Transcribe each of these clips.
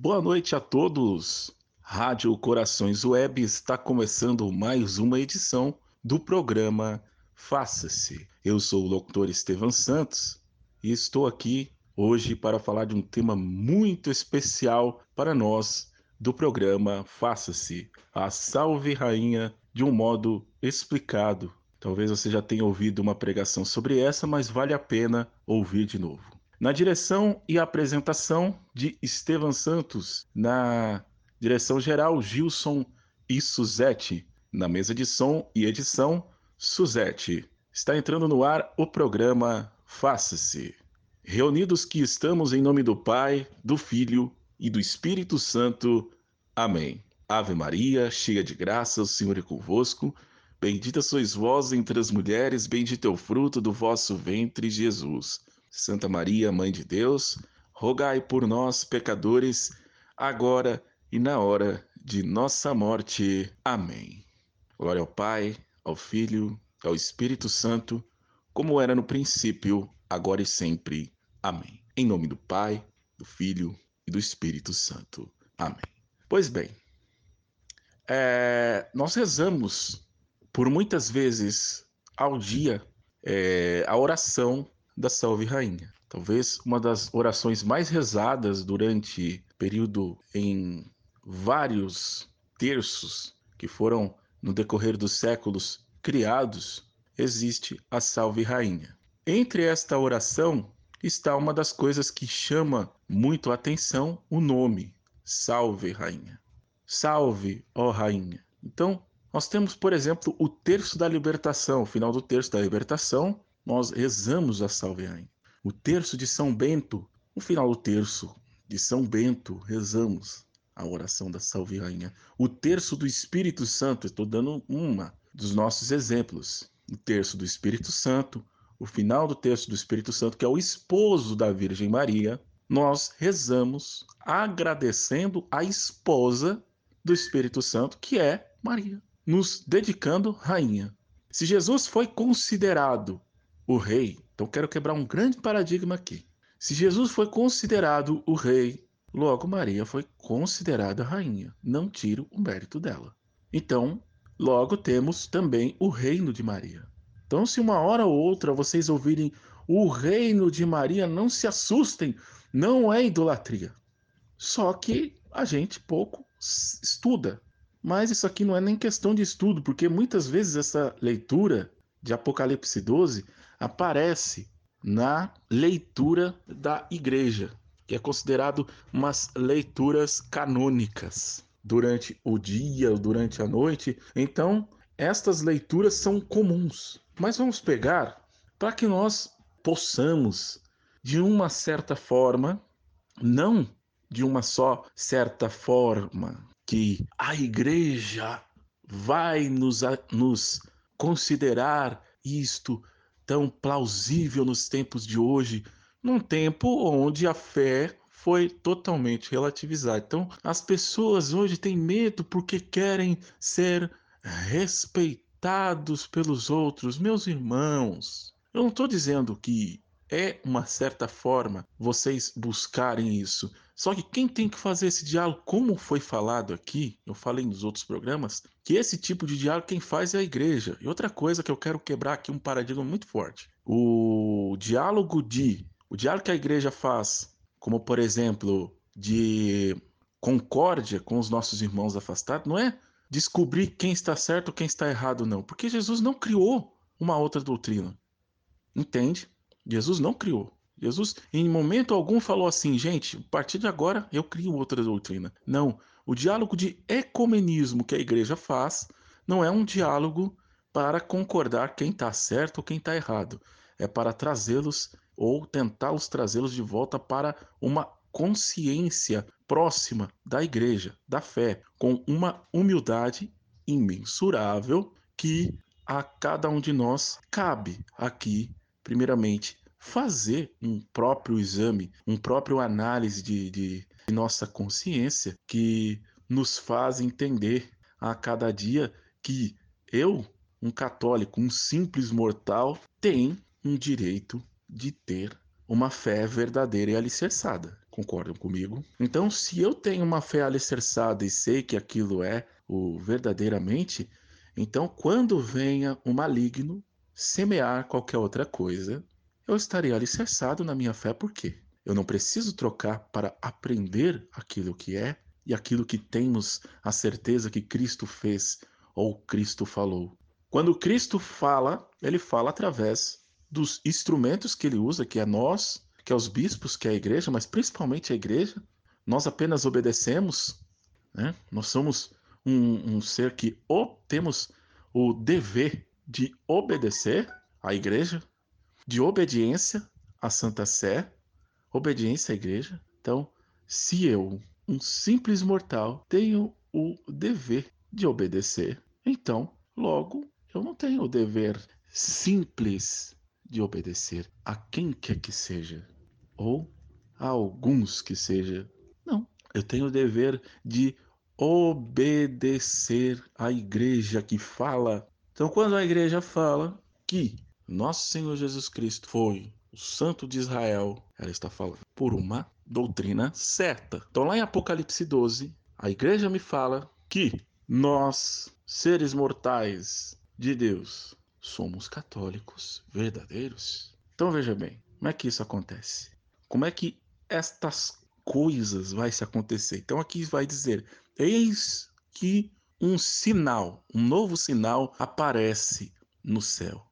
Boa noite a todos. Rádio Corações Web está começando mais uma edição do programa Faça-se. Eu sou o locutor Estevam Santos e estou aqui hoje para falar de um tema muito especial para nós do programa Faça-se, a Salve Rainha, de um modo explicado. Talvez você já tenha ouvido uma pregação sobre essa, mas vale a pena ouvir de novo. Na direção e apresentação de Estevam Santos, na direção geral Gilson e Suzete, na mesa de som e edição Suzete. Está entrando no ar o programa Faça-se. Reunidos que estamos em nome do Pai, do Filho e do Espírito Santo. Amém. Ave Maria, cheia de graça, o Senhor é convosco. Bendita sois vós entre as mulheres, bendito é o fruto do vosso ventre, Jesus. Santa Maria, Mãe de Deus, rogai por nós, pecadores, agora e na hora de nossa morte. Amém. Glória ao Pai, ao Filho, ao Espírito Santo, como era no princípio, agora e sempre. Amém. Em nome do Pai, do Filho e do Espírito Santo. Amém. Pois bem, é, nós rezamos por muitas vezes ao dia é, a oração da Salve Rainha. Talvez uma das orações mais rezadas durante período em vários terços que foram no decorrer dos séculos criados, existe a Salve Rainha. Entre esta oração está uma das coisas que chama muito a atenção, o nome, Salve Rainha. Salve, ó Rainha. Então, nós temos, por exemplo, o terço da libertação. O final do terço da libertação, nós rezamos a Salve Rainha. O terço de São Bento, no final do terço de São Bento, rezamos a oração da Salve Rainha. O terço do Espírito Santo, estou dando uma dos nossos exemplos. O terço do Espírito Santo, o final do terço do Espírito Santo, que é o esposo da Virgem Maria, nós rezamos agradecendo a esposa do Espírito Santo, que é Maria, nos dedicando rainha. Se Jesus foi considerado o rei, então quero quebrar um grande paradigma aqui. Se Jesus foi considerado o rei, logo Maria foi considerada rainha. Não tiro o mérito dela. Então, logo temos também o reino de Maria. Então, se uma hora ou outra vocês ouvirem o reino de Maria, não se assustem, não é idolatria. Só que a gente pouco estuda. Mas isso aqui não é nem questão de estudo, porque muitas vezes essa leitura de Apocalipse 12 aparece na leitura da igreja, que é considerado umas leituras canônicas durante o dia, durante a noite. Então, estas leituras são comuns. Mas vamos pegar para que nós possamos, de uma certa forma, não de uma só certa forma que a igreja vai nos, nos considerar isto tão plausível nos tempos de hoje, num tempo onde a fé foi totalmente relativizada. Então, as pessoas hoje têm medo porque querem ser respeitados pelos outros. Meus irmãos, eu não estou dizendo que é uma certa forma vocês buscarem isso. Só que quem tem que fazer esse diálogo, como foi falado aqui, eu falei nos outros programas, que esse tipo de diálogo quem faz é a igreja. E outra coisa que eu quero quebrar aqui um paradigma muito forte. O diálogo de, o diálogo que a igreja faz, como por exemplo, de concórdia com os nossos irmãos afastados, não é descobrir quem está certo quem está errado, não. Porque Jesus não criou uma outra doutrina. Entende? Jesus não criou. Jesus, em momento algum, falou assim: gente, a partir de agora eu crio outra doutrina. Não. O diálogo de ecumenismo que a igreja faz não é um diálogo para concordar quem está certo ou quem está errado. É para trazê-los ou tentá-los trazê-los de volta para uma consciência próxima da igreja, da fé, com uma humildade imensurável que a cada um de nós cabe aqui primeiramente, fazer um próprio exame, um próprio análise de, de, de nossa consciência que nos faz entender a cada dia que eu, um católico, um simples mortal, tem um direito de ter uma fé verdadeira e alicerçada. concordam comigo? Então, se eu tenho uma fé alicerçada e sei que aquilo é o verdadeiramente, então quando venha o maligno semear qualquer outra coisa, eu estarei alicerçado na minha fé, por quê? Eu não preciso trocar para aprender aquilo que é e aquilo que temos a certeza que Cristo fez ou Cristo falou. Quando Cristo fala, ele fala através dos instrumentos que ele usa, que é nós, que é os bispos, que é a igreja, mas principalmente a igreja. Nós apenas obedecemos, né? nós somos um, um ser que temos o dever de obedecer à igreja, de obediência à Santa Sé, obediência à igreja. Então, se eu, um simples mortal, tenho o dever de obedecer, então, logo, eu não tenho o dever simples de obedecer a quem quer que seja, ou a alguns que seja. Não, eu tenho o dever de obedecer à igreja que fala. Então, quando a igreja fala que nosso Senhor Jesus Cristo foi o Santo de Israel, ela está falando por uma doutrina certa. Então, lá em Apocalipse 12, a igreja me fala que nós, seres mortais de Deus, somos católicos verdadeiros. Então veja bem, como é que isso acontece? Como é que estas coisas vai se acontecer? Então aqui vai dizer: eis que um sinal, um novo sinal aparece no céu.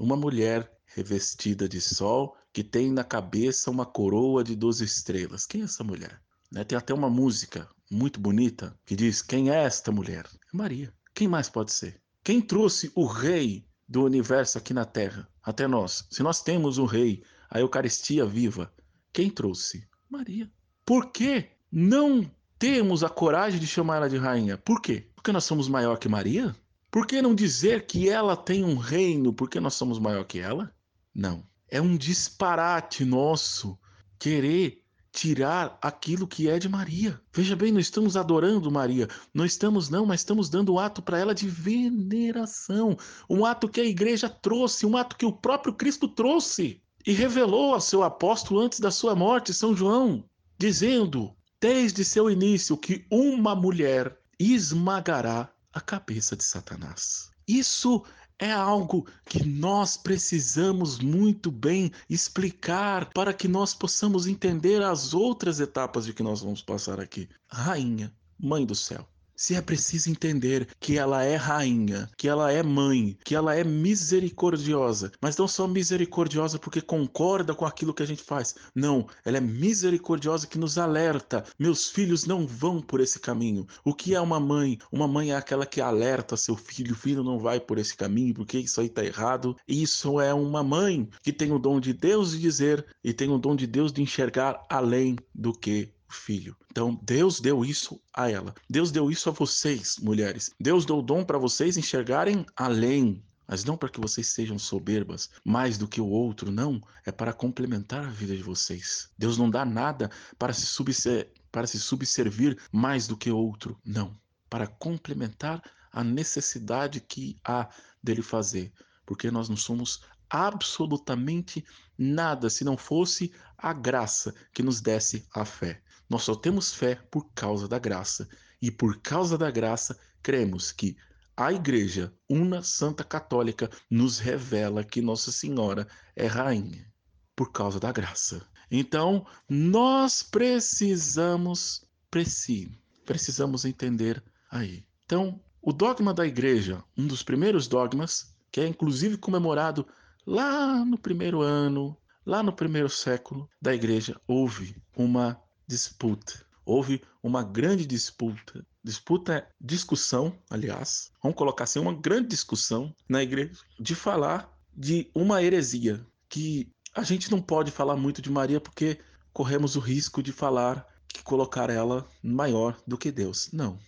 Uma mulher revestida de sol que tem na cabeça uma coroa de doze estrelas. Quem é essa mulher? Né? Tem até uma música muito bonita que diz: Quem é esta mulher? É Maria. Quem mais pode ser? Quem trouxe o rei do universo aqui na Terra, até nós. Se nós temos um rei, a Eucaristia viva, quem trouxe? Maria. Por que não temos a coragem de chamar ela de rainha? Por quê? Porque nós somos maior que Maria? Por que não dizer que ela tem um reino porque nós somos maior que ela? Não. É um disparate nosso querer tirar aquilo que é de Maria. Veja bem, não estamos adorando Maria, não estamos não, mas estamos dando um ato para ela de veneração, um ato que a igreja trouxe, um ato que o próprio Cristo trouxe e revelou ao seu apóstolo antes da sua morte, São João, dizendo, desde seu início, que uma mulher esmagará a cabeça de Satanás. Isso é algo que nós precisamos muito bem explicar para que nós possamos entender as outras etapas de que nós vamos passar aqui. Rainha, Mãe do Céu se é preciso entender que ela é rainha, que ela é mãe, que ela é misericordiosa, mas não só misericordiosa porque concorda com aquilo que a gente faz. Não, ela é misericordiosa que nos alerta. Meus filhos não vão por esse caminho. O que é uma mãe? Uma mãe é aquela que alerta seu filho, filho não vai por esse caminho, porque isso aí tá errado. Isso é uma mãe que tem o dom de Deus de dizer e tem o dom de Deus de enxergar além do que filho. Então, Deus deu isso a ela. Deus deu isso a vocês, mulheres. Deus deu o dom para vocês enxergarem além mas não para que vocês sejam soberbas mais do que o outro, não. É para complementar a vida de vocês. Deus não dá nada para se, subser, para se subservir mais do que o outro, não. Para complementar a necessidade que há dele fazer. Porque nós não somos absolutamente nada se não fosse a graça que nos desse a fé. Nós só temos fé por causa da graça. E por causa da graça, cremos que a Igreja Una Santa Católica nos revela que Nossa Senhora é rainha por causa da graça. Então, nós precisamos, preci, precisamos entender aí. Então, o dogma da igreja, um dos primeiros dogmas, que é inclusive comemorado lá no primeiro ano, lá no primeiro século da igreja, houve uma disputa. Houve uma grande disputa. Disputa discussão, aliás. Vamos colocar assim, uma grande discussão na igreja de falar de uma heresia. Que a gente não pode falar muito de Maria porque corremos o risco de falar que colocar ela maior do que Deus. Não.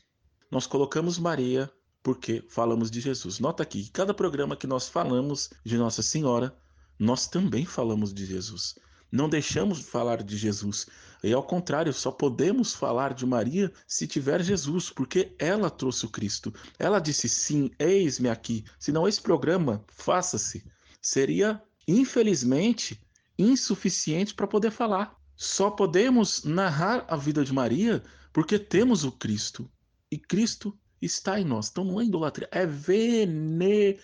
Nós colocamos Maria porque falamos de Jesus. Nota aqui, cada programa que nós falamos de Nossa Senhora, nós também falamos de Jesus. Não deixamos de falar de Jesus. E ao contrário, só podemos falar de Maria se tiver Jesus, porque ela trouxe o Cristo. Ela disse: sim, eis-me aqui. Senão esse programa, faça-se, seria, infelizmente, insuficiente para poder falar. só podemos narrar a vida de Maria porque temos o Cristo. E Cristo está em nós. Então não é idolatria, é veneração.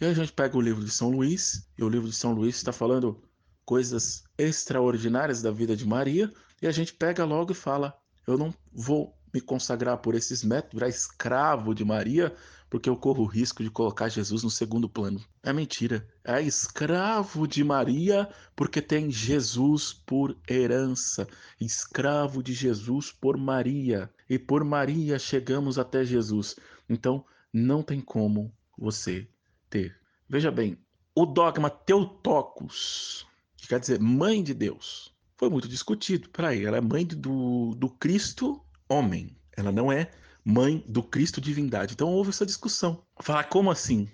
E aí a gente pega o livro de São Luís, e o livro de São Luís está falando coisas extraordinárias da vida de Maria, e a gente pega logo e fala: eu não vou me consagrar por esses métodos, virar escravo de Maria, porque eu corro o risco de colocar Jesus no segundo plano. É mentira. É escravo de Maria porque tem Jesus por herança. Escravo de Jesus por Maria. E por Maria chegamos até Jesus. Então não tem como você ter. Veja bem, o dogma Teotocos, que quer dizer mãe de Deus, foi muito discutido. Peraí, ela é mãe do, do Cristo homem. Ela não é mãe do Cristo divindade. Então houve essa discussão. Falar como assim?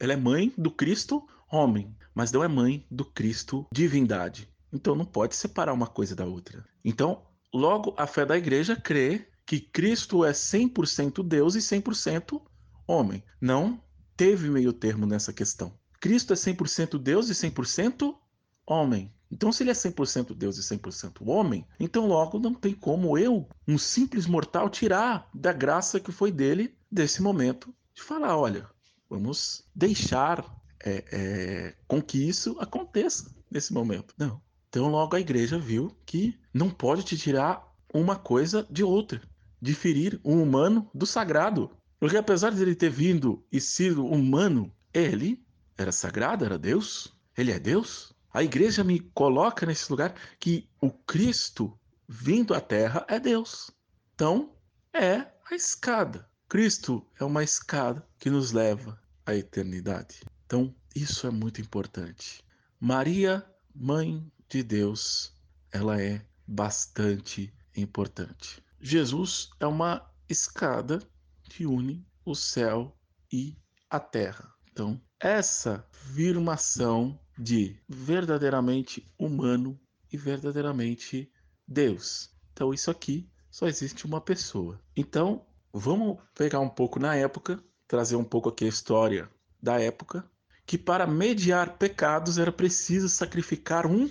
Ela é mãe do Cristo homem, mas não é mãe do Cristo divindade. Então não pode separar uma coisa da outra. Então, logo a fé da igreja crê que Cristo é 100% Deus e 100% homem. Não teve meio termo nessa questão. Cristo é 100% Deus e 100% homem. Então, se ele é 100% Deus e 100% homem, então logo não tem como eu, um simples mortal, tirar da graça que foi dele desse momento de falar: olha, vamos deixar é, é, com que isso aconteça nesse momento. Não. Então, logo a igreja viu que não pode te tirar uma coisa de outra, diferir o humano do sagrado. Porque apesar de ele ter vindo e sido humano, ele era sagrado, era Deus. Ele é Deus. A igreja me coloca nesse lugar que o Cristo vindo à Terra é Deus. Então, é a escada. Cristo é uma escada que nos leva à eternidade. Então, isso é muito importante. Maria, mãe de Deus, ela é bastante importante. Jesus é uma escada que une o céu e a terra. Então, essa afirmação de verdadeiramente humano e verdadeiramente Deus. Então isso aqui só existe uma pessoa. Então vamos pegar um pouco na época, trazer um pouco aqui a história da época, que para mediar pecados era preciso sacrificar um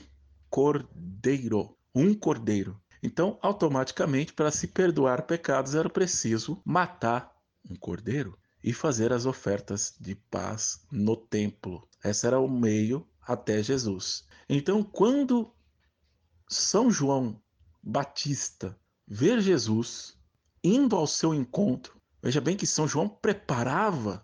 cordeiro, um cordeiro. Então, automaticamente, para se perdoar pecados era preciso matar um cordeiro e fazer as ofertas de paz no templo. Esse era o meio até Jesus. Então, quando São João Batista ver Jesus indo ao seu encontro, veja bem que São João preparava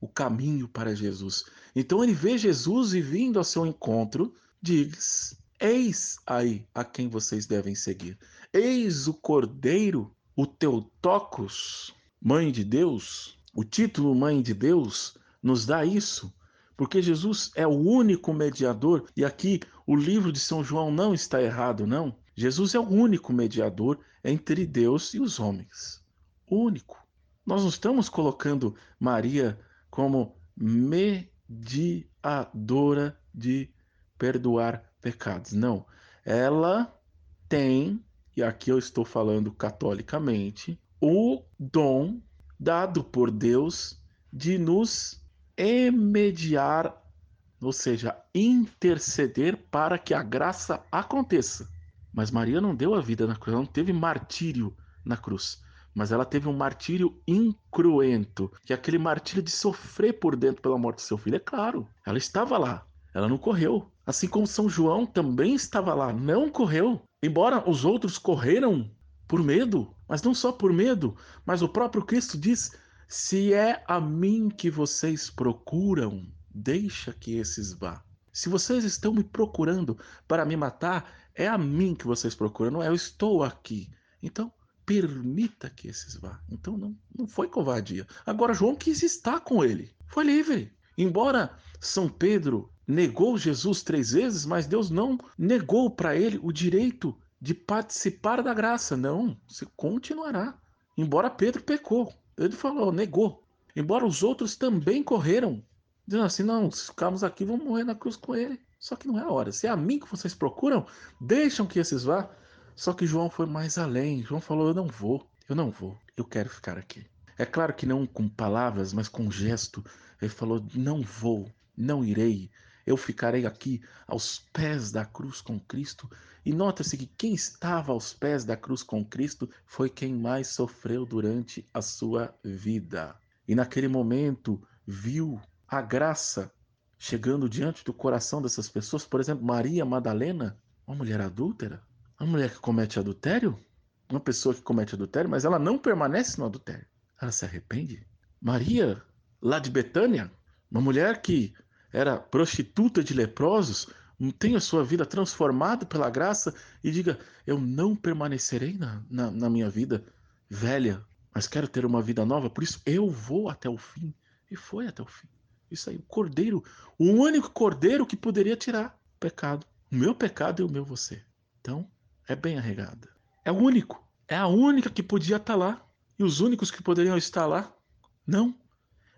o caminho para Jesus. Então ele vê Jesus e vindo ao seu encontro, diz: Eis aí a quem vocês devem seguir. Eis o Cordeiro, o Teotocos, Mãe de Deus. O título Mãe de Deus nos dá isso. Porque Jesus é o único mediador, e aqui o livro de São João não está errado, não. Jesus é o único mediador entre Deus e os homens. Único. Nós não estamos colocando Maria como mediadora de perdoar pecados. Não. Ela tem, e aqui eu estou falando catolicamente, o dom dado por Deus de nos emediar, ou seja, interceder para que a graça aconteça. Mas Maria não deu a vida na cruz, ela não teve martírio na cruz, mas ela teve um martírio incruento, que é aquele martírio de sofrer por dentro pela morte do seu filho. É claro, ela estava lá, ela não correu. Assim como São João também estava lá, não correu. Embora os outros correram por medo, mas não só por medo, mas o próprio Cristo diz se é a mim que vocês procuram, deixa que esses vá. Se vocês estão me procurando para me matar, é a mim que vocês procuram, não é? Eu estou aqui. Então, permita que esses vá. Então, não, não foi covardia. Agora, João quis estar com ele. Foi livre. Embora São Pedro negou Jesus três vezes, mas Deus não negou para ele o direito de participar da graça. Não, você continuará. Embora Pedro pecou. Ele falou, negou. Embora os outros também correram, dizendo assim: não, se ficarmos aqui, vamos morrer na cruz com ele. Só que não é a hora. Se é a mim que vocês procuram, deixam que esses vá. Só que João foi mais além. João falou: eu não vou, eu não vou, eu quero ficar aqui. É claro que não com palavras, mas com gesto. Ele falou: não vou, não irei. Eu ficarei aqui aos pés da cruz com Cristo. E nota-se que quem estava aos pés da cruz com Cristo foi quem mais sofreu durante a sua vida. E naquele momento viu a graça chegando diante do coração dessas pessoas. Por exemplo, Maria Madalena, uma mulher adúltera, uma mulher que comete adultério, uma pessoa que comete adultério, mas ela não permanece no adultério. Ela se arrepende. Maria, lá de Betânia, uma mulher que era prostituta de leprosos, tem a sua vida transformada pela graça e diga: Eu não permanecerei na, na, na minha vida velha, mas quero ter uma vida nova, por isso eu vou até o fim. E foi até o fim. Isso aí, o cordeiro, o único cordeiro que poderia tirar o pecado. O meu pecado e o meu você. Então, é bem arregada. É o único. É a única que podia estar lá. E os únicos que poderiam estar lá, não.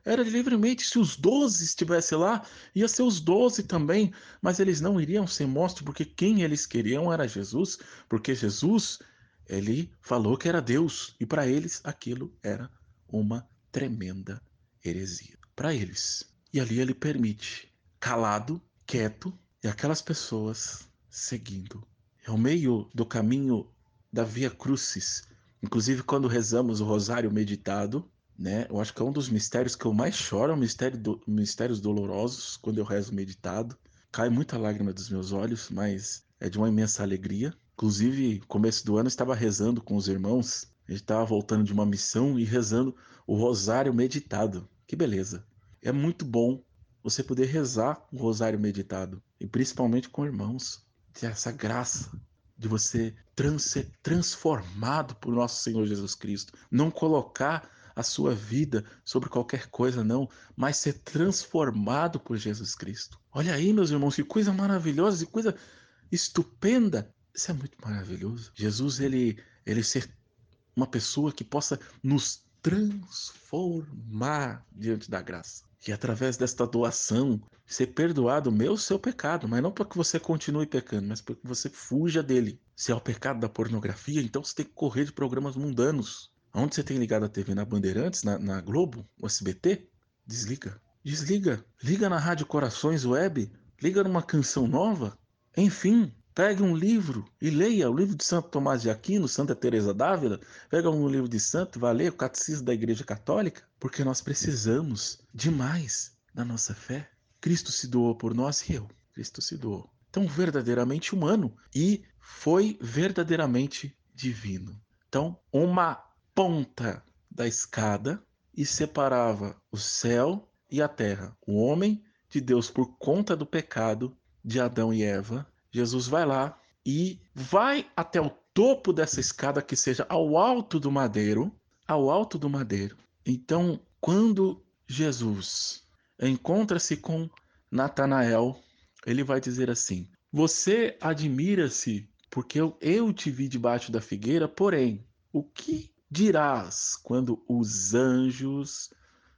Era livremente. Se os doze estivessem lá, ia ser os doze também. Mas eles não iriam ser mostros, porque quem eles queriam era Jesus. Porque Jesus, ele falou que era Deus. E para eles aquilo era uma tremenda heresia. Para eles. E ali ele permite, calado, quieto, e aquelas pessoas seguindo. É o meio do caminho da Via Crucis. Inclusive, quando rezamos o Rosário Meditado, né? Eu acho que é um dos mistérios que eu mais choro, é um mistério do, mistérios dolorosos, quando eu rezo meditado. Cai muita lágrima dos meus olhos, mas é de uma imensa alegria. Inclusive, começo do ano, eu estava rezando com os irmãos. A gente estava voltando de uma missão e rezando o Rosário Meditado. Que beleza! É muito bom você poder rezar o rosário meditado, e principalmente com irmãos, ter essa graça de você trans ser transformado por nosso Senhor Jesus Cristo. Não colocar a sua vida sobre qualquer coisa, não, mas ser transformado por Jesus Cristo. Olha aí, meus irmãos, que coisa maravilhosa, que coisa estupenda. Isso é muito maravilhoso. Jesus, ele, ele ser uma pessoa que possa nos transformar diante da graça. E através desta doação, ser perdoado o meu seu pecado, mas não para que você continue pecando, mas para que você fuja dele. Se é o pecado da pornografia, então você tem que correr de programas mundanos. Onde você tem ligado a TV? Na Bandeirantes, na, na Globo, o SBT? Desliga. Desliga. Liga na Rádio Corações Web. Liga numa canção nova. Enfim, Pegue um livro e leia o livro de Santo Tomás de Aquino, Santa Teresa d'Ávila. Pega um livro de santo, vá ler o Catecismo da Igreja Católica, porque nós precisamos demais da nossa fé. Cristo se doou por nós e eu. Cristo se doou. Então, verdadeiramente humano e foi verdadeiramente divino. Então, uma ponta da escada e separava o céu e a terra, o homem de Deus por conta do pecado de Adão e Eva Jesus vai lá e vai até o topo dessa escada que seja ao alto do madeiro, ao alto do madeiro. Então, quando Jesus encontra-se com Natanael, ele vai dizer assim: Você admira-se porque eu, eu te vi debaixo da figueira, porém, o que dirás quando os anjos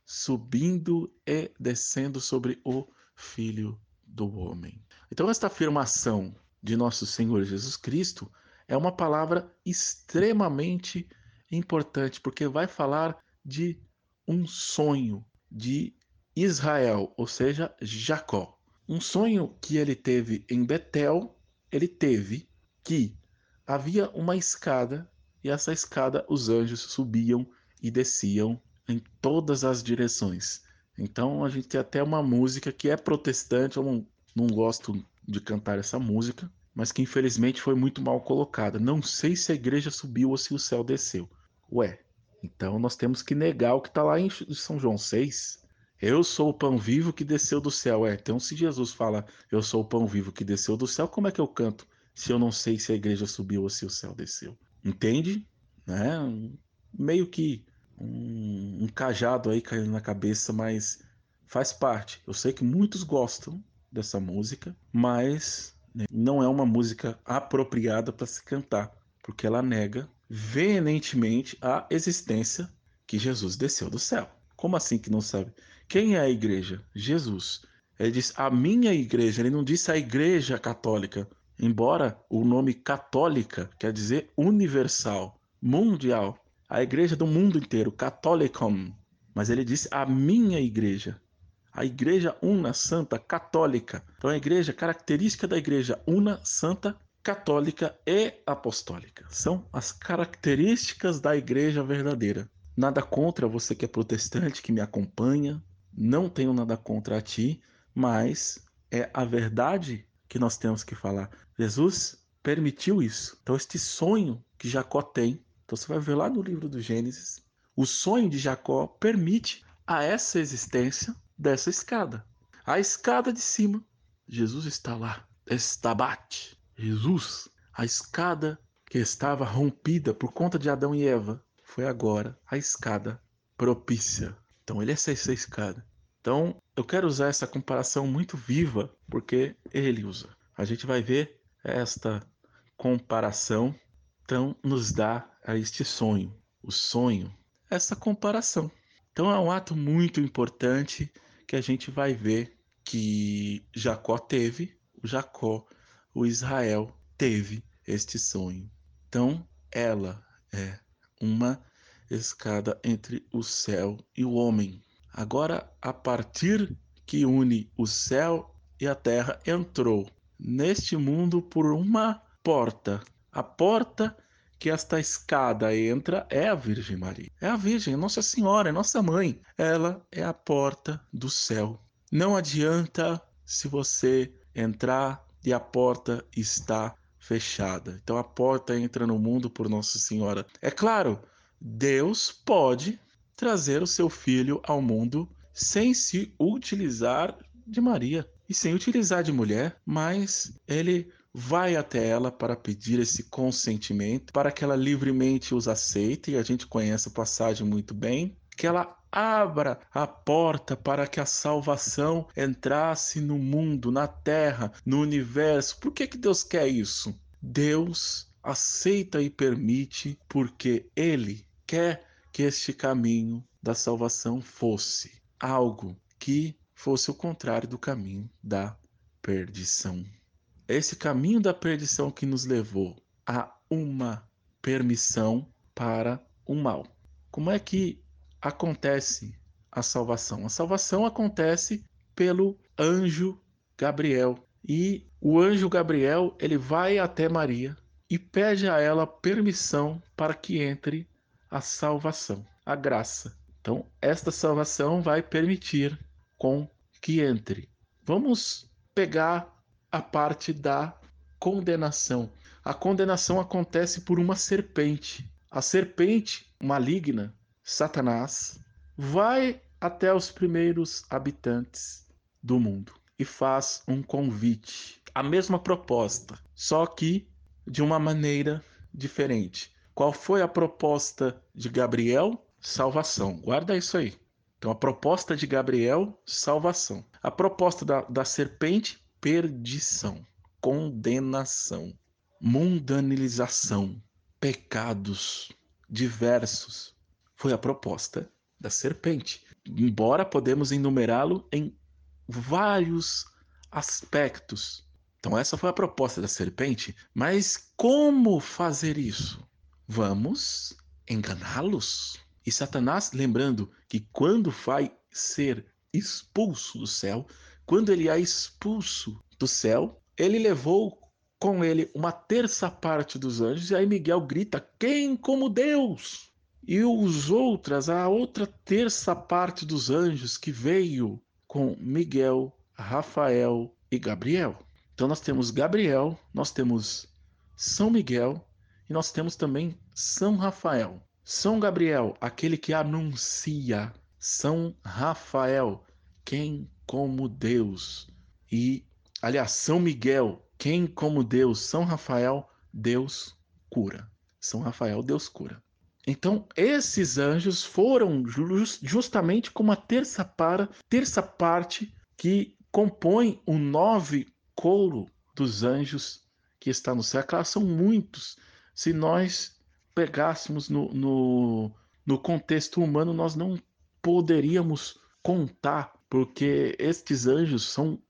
subindo e descendo sobre o filho do homem? Então, esta afirmação de nosso Senhor Jesus Cristo é uma palavra extremamente importante, porque vai falar de um sonho de Israel, ou seja, Jacó. Um sonho que ele teve em Betel, ele teve que havia uma escada e essa escada os anjos subiam e desciam em todas as direções. Então a gente tem até uma música que é protestante, eu não não gosto de cantar essa música, mas que infelizmente foi muito mal colocada. Não sei se a igreja subiu ou se o céu desceu. Ué, então nós temos que negar o que está lá em São João 6. Eu sou o pão vivo que desceu do céu. É, então se Jesus fala, eu sou o pão vivo que desceu do céu, como é que eu canto se eu não sei se a igreja subiu ou se o céu desceu? Entende? Né? Meio que um, um cajado aí caindo na cabeça, mas faz parte. Eu sei que muitos gostam, dessa música, mas né, não é uma música apropriada para se cantar, porque ela nega veementemente a existência que Jesus desceu do céu. Como assim que não sabe? Quem é a igreja? Jesus. Ele diz a minha igreja, ele não disse a igreja católica. Embora o nome católica quer dizer universal, mundial, a igreja do mundo inteiro, catholicum. Mas ele disse a minha igreja. a igreja una, santa, católica. Então a igreja, característica da igreja una, santa, católica e apostólica. São as características da igreja verdadeira. Nada contra você que é protestante, que me acompanha. Não tenho nada contra a ti, mas é a verdade que nós temos que falar. Jesus permitiu isso. Então, este sonho que Jacó tem, então você vai ver lá no livro do Gênesis, o sonho de Jacó permite a essa existência dessa escada. A escada de cima, Jesus está lá, estabate. Jesus, a escada que estava rompida por conta de Adão e Eva, foi agora a escada propícia. Então ele é essa escada. Então eu quero usar essa comparação muito viva porque ele usa. A gente vai ver esta comparação então nos dá a este sonho, o sonho, essa comparação. Então é um ato muito importante que a gente vai ver que Jacó teve, o Jacó, o Israel teve este sonho. Então ela é uma escada entre o céu e o homem. Agora, a partir que une o céu e a terra, entrou neste mundo por uma porta. A porta que esta escada entra é a Virgem Maria. É a Virgem, Nossa Senhora, é nossa mãe. Ela é a porta do céu. Não adianta se você entrar e a porta está fechada. Então a porta entra no mundo por Nossa Senhora. É claro, Deus pode trazer o seu filho ao mundo sem se utilizar de Maria e sem utilizar de mulher, mas ele vai até ela para pedir esse consentimento, para que ela livremente os aceite, e a gente conhece a passagem muito bem, que ela abra a porta para que a salvação entrasse no mundo, na terra, no universo. Por que, que Deus quer isso? Deus aceita e permite porque Ele quer que este caminho da salvação fosse algo que fosse o contrário do caminho da perdição. Esse caminho da perdição que nos levou a uma permissão para o mal. Como é que acontece a salvação? A salvação acontece pelo anjo Gabriel. E o anjo Gabriel, ele vai até Maria e pede a ela permissão para que entre a salvação, a graça. Então, esta salvação vai permitir com que entre. Vamos pegar a parte da condenação. A condenação acontece por uma serpente. A serpente maligna, Satanás, vai até os primeiros habitantes do mundo e faz um convite. A mesma proposta, só que de uma maneira diferente. Qual foi a proposta de Gabriel? Salvação. Guarda isso aí. Então, a proposta de Gabriel, salvação. A proposta da, da serpente, perdição, condenação, mundanilização, pecados diversos. Foi a proposta da serpente. Embora podemos enumerá-lo em vários aspectos. Então, essa foi a proposta da serpente. Mas como fazer isso? Vamos enganá-los? E Satanás, lembrando que quando vai ser expulso do céu, quando ele é expulso do céu, ele levou com ele uma terça parte dos anjos, e aí Miguel grita: Quem como Deus? E os outras, a outra terça parte dos anjos que veio com Miguel, Rafael e Gabriel. Então nós temos Gabriel, nós temos São Miguel e nós temos também São Rafael. São Gabriel, aquele que anuncia. São Rafael, quem como Deus. E, aliás, São Miguel, quem como Deus. São Rafael, Deus cura. São Rafael, Deus cura. Então, esses anjos foram justamente como a terça para, terça parte que compõe o nove couro dos anjos que está no céu. Claro, são muitos. Se nós pegássemos no, no, no contexto humano, nós não poderíamos contar, porque estes anjos são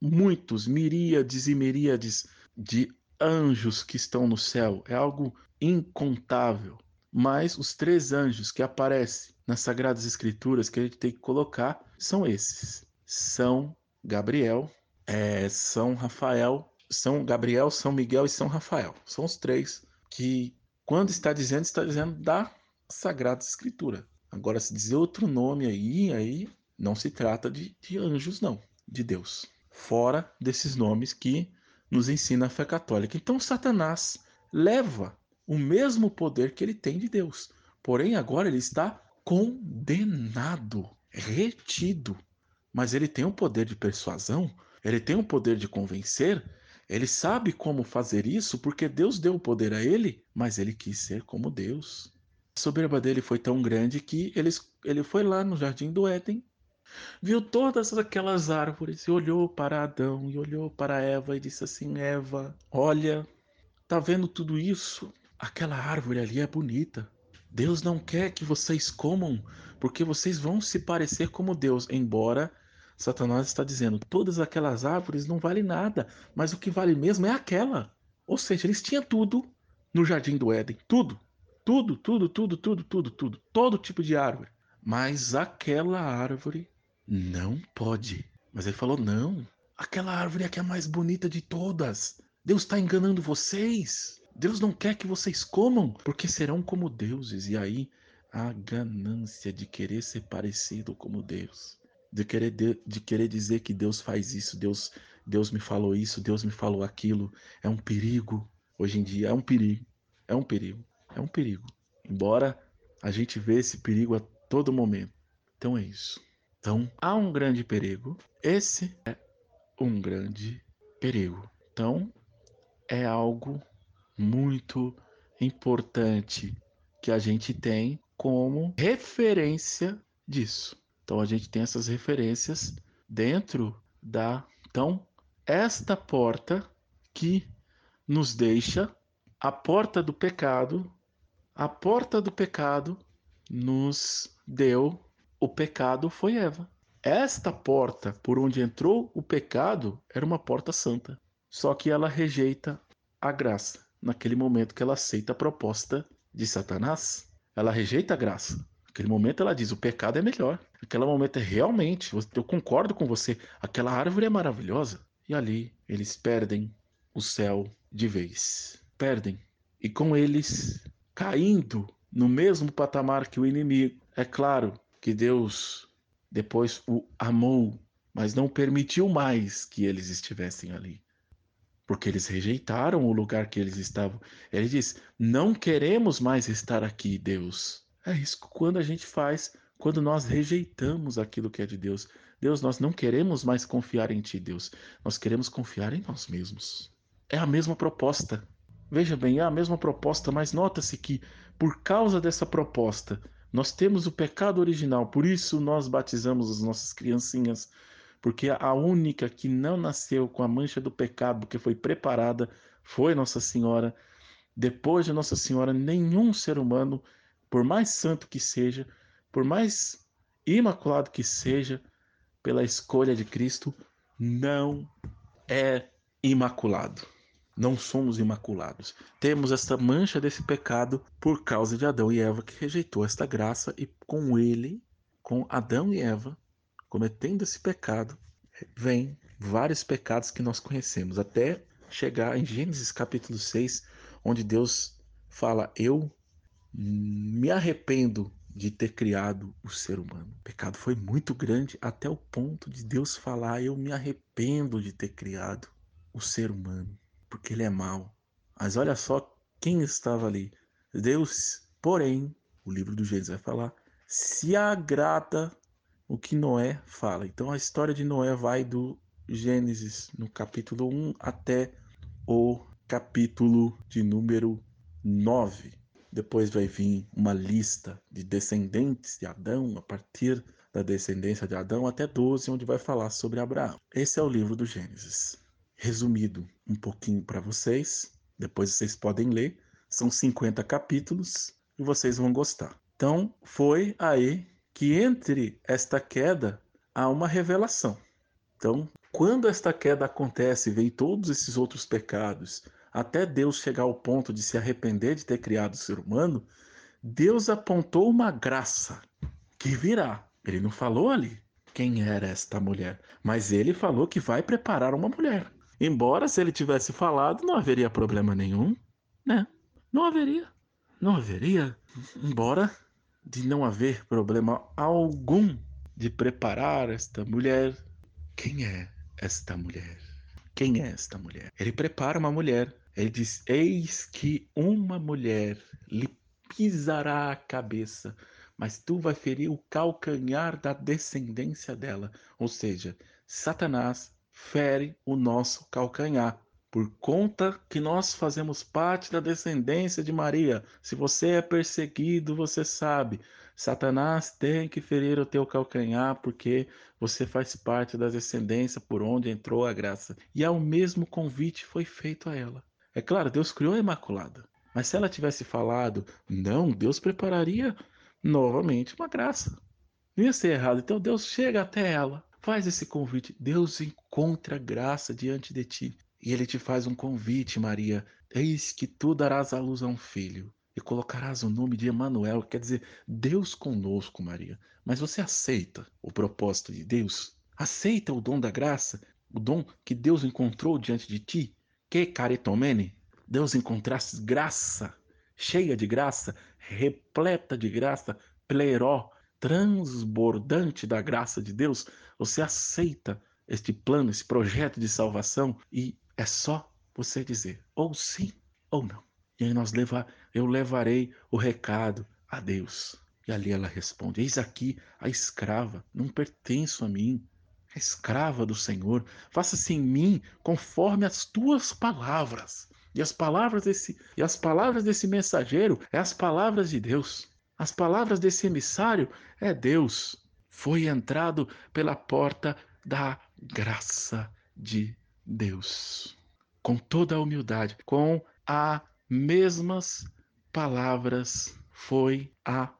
muitos, miríades e miríades de anjos que estão no céu. É algo incontável. Mas os três anjos que aparecem nas Sagradas Escrituras que a gente tem que colocar são esses: São Gabriel, é, São Rafael, São Gabriel, São Miguel e São Rafael. São os três que, quando está dizendo, está dizendo da Sagrada Escritura. Agora, se dizer outro nome aí, aí não se trata de, de anjos, não, de Deus. Fora desses nomes que nos ensina a fé católica. Então, Satanás leva o mesmo poder que ele tem de Deus. Porém, agora ele está condenado, retido. Mas ele tem um poder de persuasão, ele tem um poder de convencer, ele sabe como fazer isso porque Deus deu o poder a ele, mas ele quis ser como Deus. A soberba dele foi tão grande que ele, ele foi lá no jardim do Éden, viu todas aquelas árvores e olhou para Adão e olhou para Eva e disse assim: Eva, olha, tá vendo tudo isso? Aquela árvore ali é bonita. Deus não quer que vocês comam, porque vocês vão se parecer como Deus, embora Satanás está dizendo, todas aquelas árvores não valem nada, mas o que vale mesmo é aquela. Ou seja, eles tinham tudo no jardim do Éden, tudo, tudo, tudo, tudo, tudo, tudo, tudo, todo tipo de árvore. Mas aquela árvore não pode. Mas ele falou: não, aquela árvore é que é a mais bonita de todas. Deus está enganando vocês. Deus não quer que vocês comam, porque serão como deuses. E aí a ganância de querer ser parecido como Deus, de querer, de, de querer dizer que Deus faz isso, Deus, Deus me falou isso, Deus me falou aquilo, é um perigo. Hoje em dia é um perigo, é um perigo, é um perigo. Embora a gente vê esse perigo a todo momento. Então é isso. Então há um grande perigo. Esse é um grande perigo. Então é algo muito importante que a gente tem como referência disso. Então a gente tem essas referências dentro da então esta porta que nos deixa a porta do pecado, a porta do pecado nos deu o pecado foi Eva. Esta porta por onde entrou o pecado era uma porta santa. Só que ela rejeita a graça naquele momento que ela aceita a proposta de Satanás. Ela rejeita a graça. Naquele momento ela diz: o pecado é melhor. Naquele momento é realmente, eu concordo com você, aquela árvore é maravilhosa. E ali eles perdem o céu de vez. Perdem. E com eles caindo no mesmo patamar que o inimigo. É claro que Deus depois o amou, mas não permitiu mais que eles estivessem ali porque eles rejeitaram o lugar que eles estavam. Ele diz: Não queremos mais estar aqui, Deus. É isso quando a gente faz, quando nós rejeitamos aquilo que é de Deus. Deus, nós não queremos mais confiar em Ti, Deus. Nós queremos confiar em nós mesmos. É a mesma proposta. Veja bem, é a mesma proposta, mas nota-se que, por causa dessa proposta, nós temos o pecado original, por isso nós batizamos as nossas criancinhas porque a única que não nasceu com a mancha do pecado, que foi preparada, foi Nossa Senhora. Depois de Nossa Senhora, nenhum ser humano, por mais santo que seja, por mais imaculado que seja, pela escolha de Cristo, não é imaculado. Não somos imaculados. Temos esta mancha desse pecado por causa de Adão e Eva que rejeitou esta graça e com ele, com Adão e Eva, cometendo esse pecado, vem vários pecados que nós conhecemos, até chegar em Gênesis capítulo 6, onde Deus fala: Eu me arrependo de ter criado o ser humano. O pecado foi muito grande até o ponto de Deus falar: Eu me arrependo de ter criado o ser humano, porque ele é mau. Mas olha só quem estava ali. Deus, porém, o livro do Gênesis vai falar, se agrada o que Noé fala. Então a história de Noé vai do Gênesis, no capítulo 1, até o capítulo de número 9. Depois vai vir uma lista de descendentes de Adão, a partir da descendência de Adão até 12, onde vai falar sobre Abraão. Esse é o livro do Gênesis. Resumido um pouquinho para vocês, depois vocês podem ler. São 50 capítulos e vocês vão gostar. Então, foi aí que entre esta queda há uma revelação. Então, quando esta queda acontece, vem todos esses outros pecados, até Deus chegar ao ponto de se arrepender de ter criado o ser humano, Deus apontou uma graça que virá. Ele não falou ali quem era esta mulher. Mas ele falou que vai preparar uma mulher. Embora se ele tivesse falado, não haveria problema nenhum, né? Não haveria. Não haveria. Embora de não haver problema algum de preparar esta mulher. Quem é esta mulher? Quem é esta mulher? Ele prepara uma mulher. Ele diz: Eis que uma mulher lhe pisará a cabeça, mas tu vai ferir o calcanhar da descendência dela. Ou seja, Satanás fere o nosso calcanhar. Por conta que nós fazemos parte da descendência de Maria. Se você é perseguido, você sabe. Satanás tem que ferir o teu calcanhar porque você faz parte da descendência por onde entrou a graça. E ao mesmo convite foi feito a ela. É claro, Deus criou a Imaculada. Mas se ela tivesse falado, não, Deus prepararia novamente uma graça. Não ia ser errado. Então Deus chega até ela, faz esse convite. Deus encontra graça diante de ti. E ele te faz um convite, Maria. Eis que tu darás à luz a um filho e colocarás o nome de Emanuel, quer dizer, Deus conosco, Maria. Mas você aceita o propósito de Deus? Aceita o dom da graça, o dom que Deus encontrou diante de ti? Que caritomene? Deus encontrasse graça, cheia de graça, repleta de graça, pleró, transbordante da graça de Deus, você aceita este plano, esse projeto de salvação e é só você dizer ou sim ou não. E aí nós leva, eu levarei o recado a Deus. E ali ela responde: Eis aqui a escrava, não pertenço a mim, a escrava do Senhor. Faça-se em mim conforme as tuas palavras. E as palavras desse e as palavras desse mensageiro é as palavras de Deus. As palavras desse emissário é Deus. Foi entrado pela porta da graça de Deus. Com toda a humildade, com a mesmas palavras foi a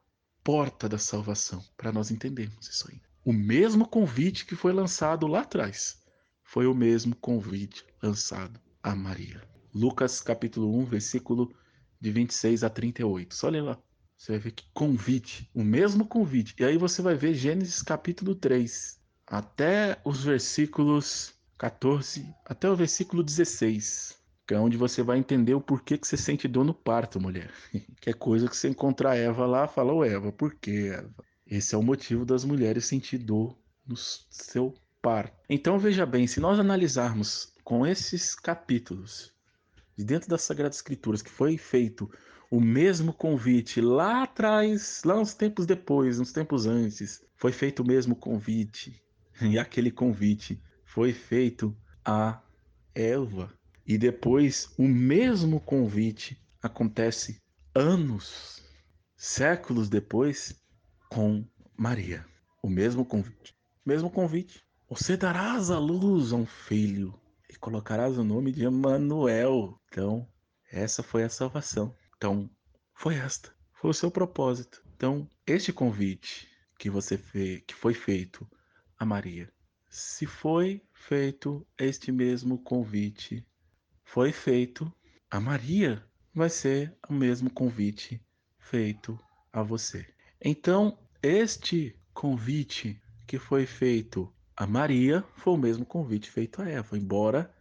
porta da salvação, para nós entendermos isso aí. O mesmo convite que foi lançado lá atrás foi o mesmo convite lançado a Maria. Lucas capítulo 1, versículo de 26 a 38. Só ler lá. Você vai ver que convite, o mesmo convite. E aí você vai ver Gênesis capítulo 3, até os versículos 14, até o versículo 16. Que é onde você vai entender o porquê que você sente dor no parto, mulher. que é coisa que você encontrar Eva lá, fala, ô Eva, por que, Eva? Esse é o motivo das mulheres sentir dor no seu parto. Então veja bem, se nós analisarmos com esses capítulos de dentro das Sagradas Escrituras, que foi feito o mesmo convite lá atrás, lá uns tempos depois, uns tempos antes, foi feito o mesmo convite. E aquele convite foi feito a Eva. E depois o mesmo convite acontece anos, séculos depois com Maria. O mesmo convite. Mesmo convite. Você darás à luz a um filho e colocarás o nome de Emanuel. Então, essa foi a salvação. Então, foi esta, foi o seu propósito. Então, este convite que você fez, que foi feito a Maria, se foi feito este mesmo convite, foi feito a Maria, vai ser o mesmo convite feito a você. Então, este convite que foi feito a Maria foi o mesmo convite feito a Eva, embora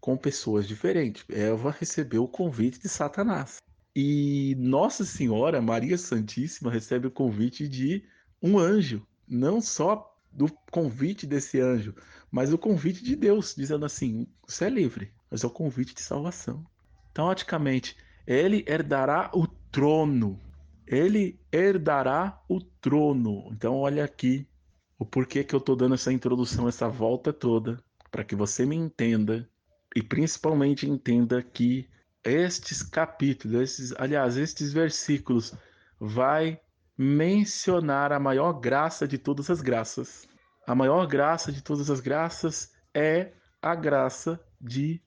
com pessoas diferentes. Eva recebeu o convite de Satanás. E Nossa Senhora, Maria Santíssima, recebe o convite de um anjo, não só do convite desse anjo, mas o convite de Deus, dizendo assim: você é livre, mas é o convite de salvação. Então, automaticamente, ele herdará o trono. Ele herdará o trono. Então, olha aqui o porquê que eu estou dando essa introdução, essa volta toda, para que você me entenda e principalmente entenda que estes capítulos, aliás, estes versículos vai mencionar a maior graça de todas as graças. A maior graça de todas as graças é a graça de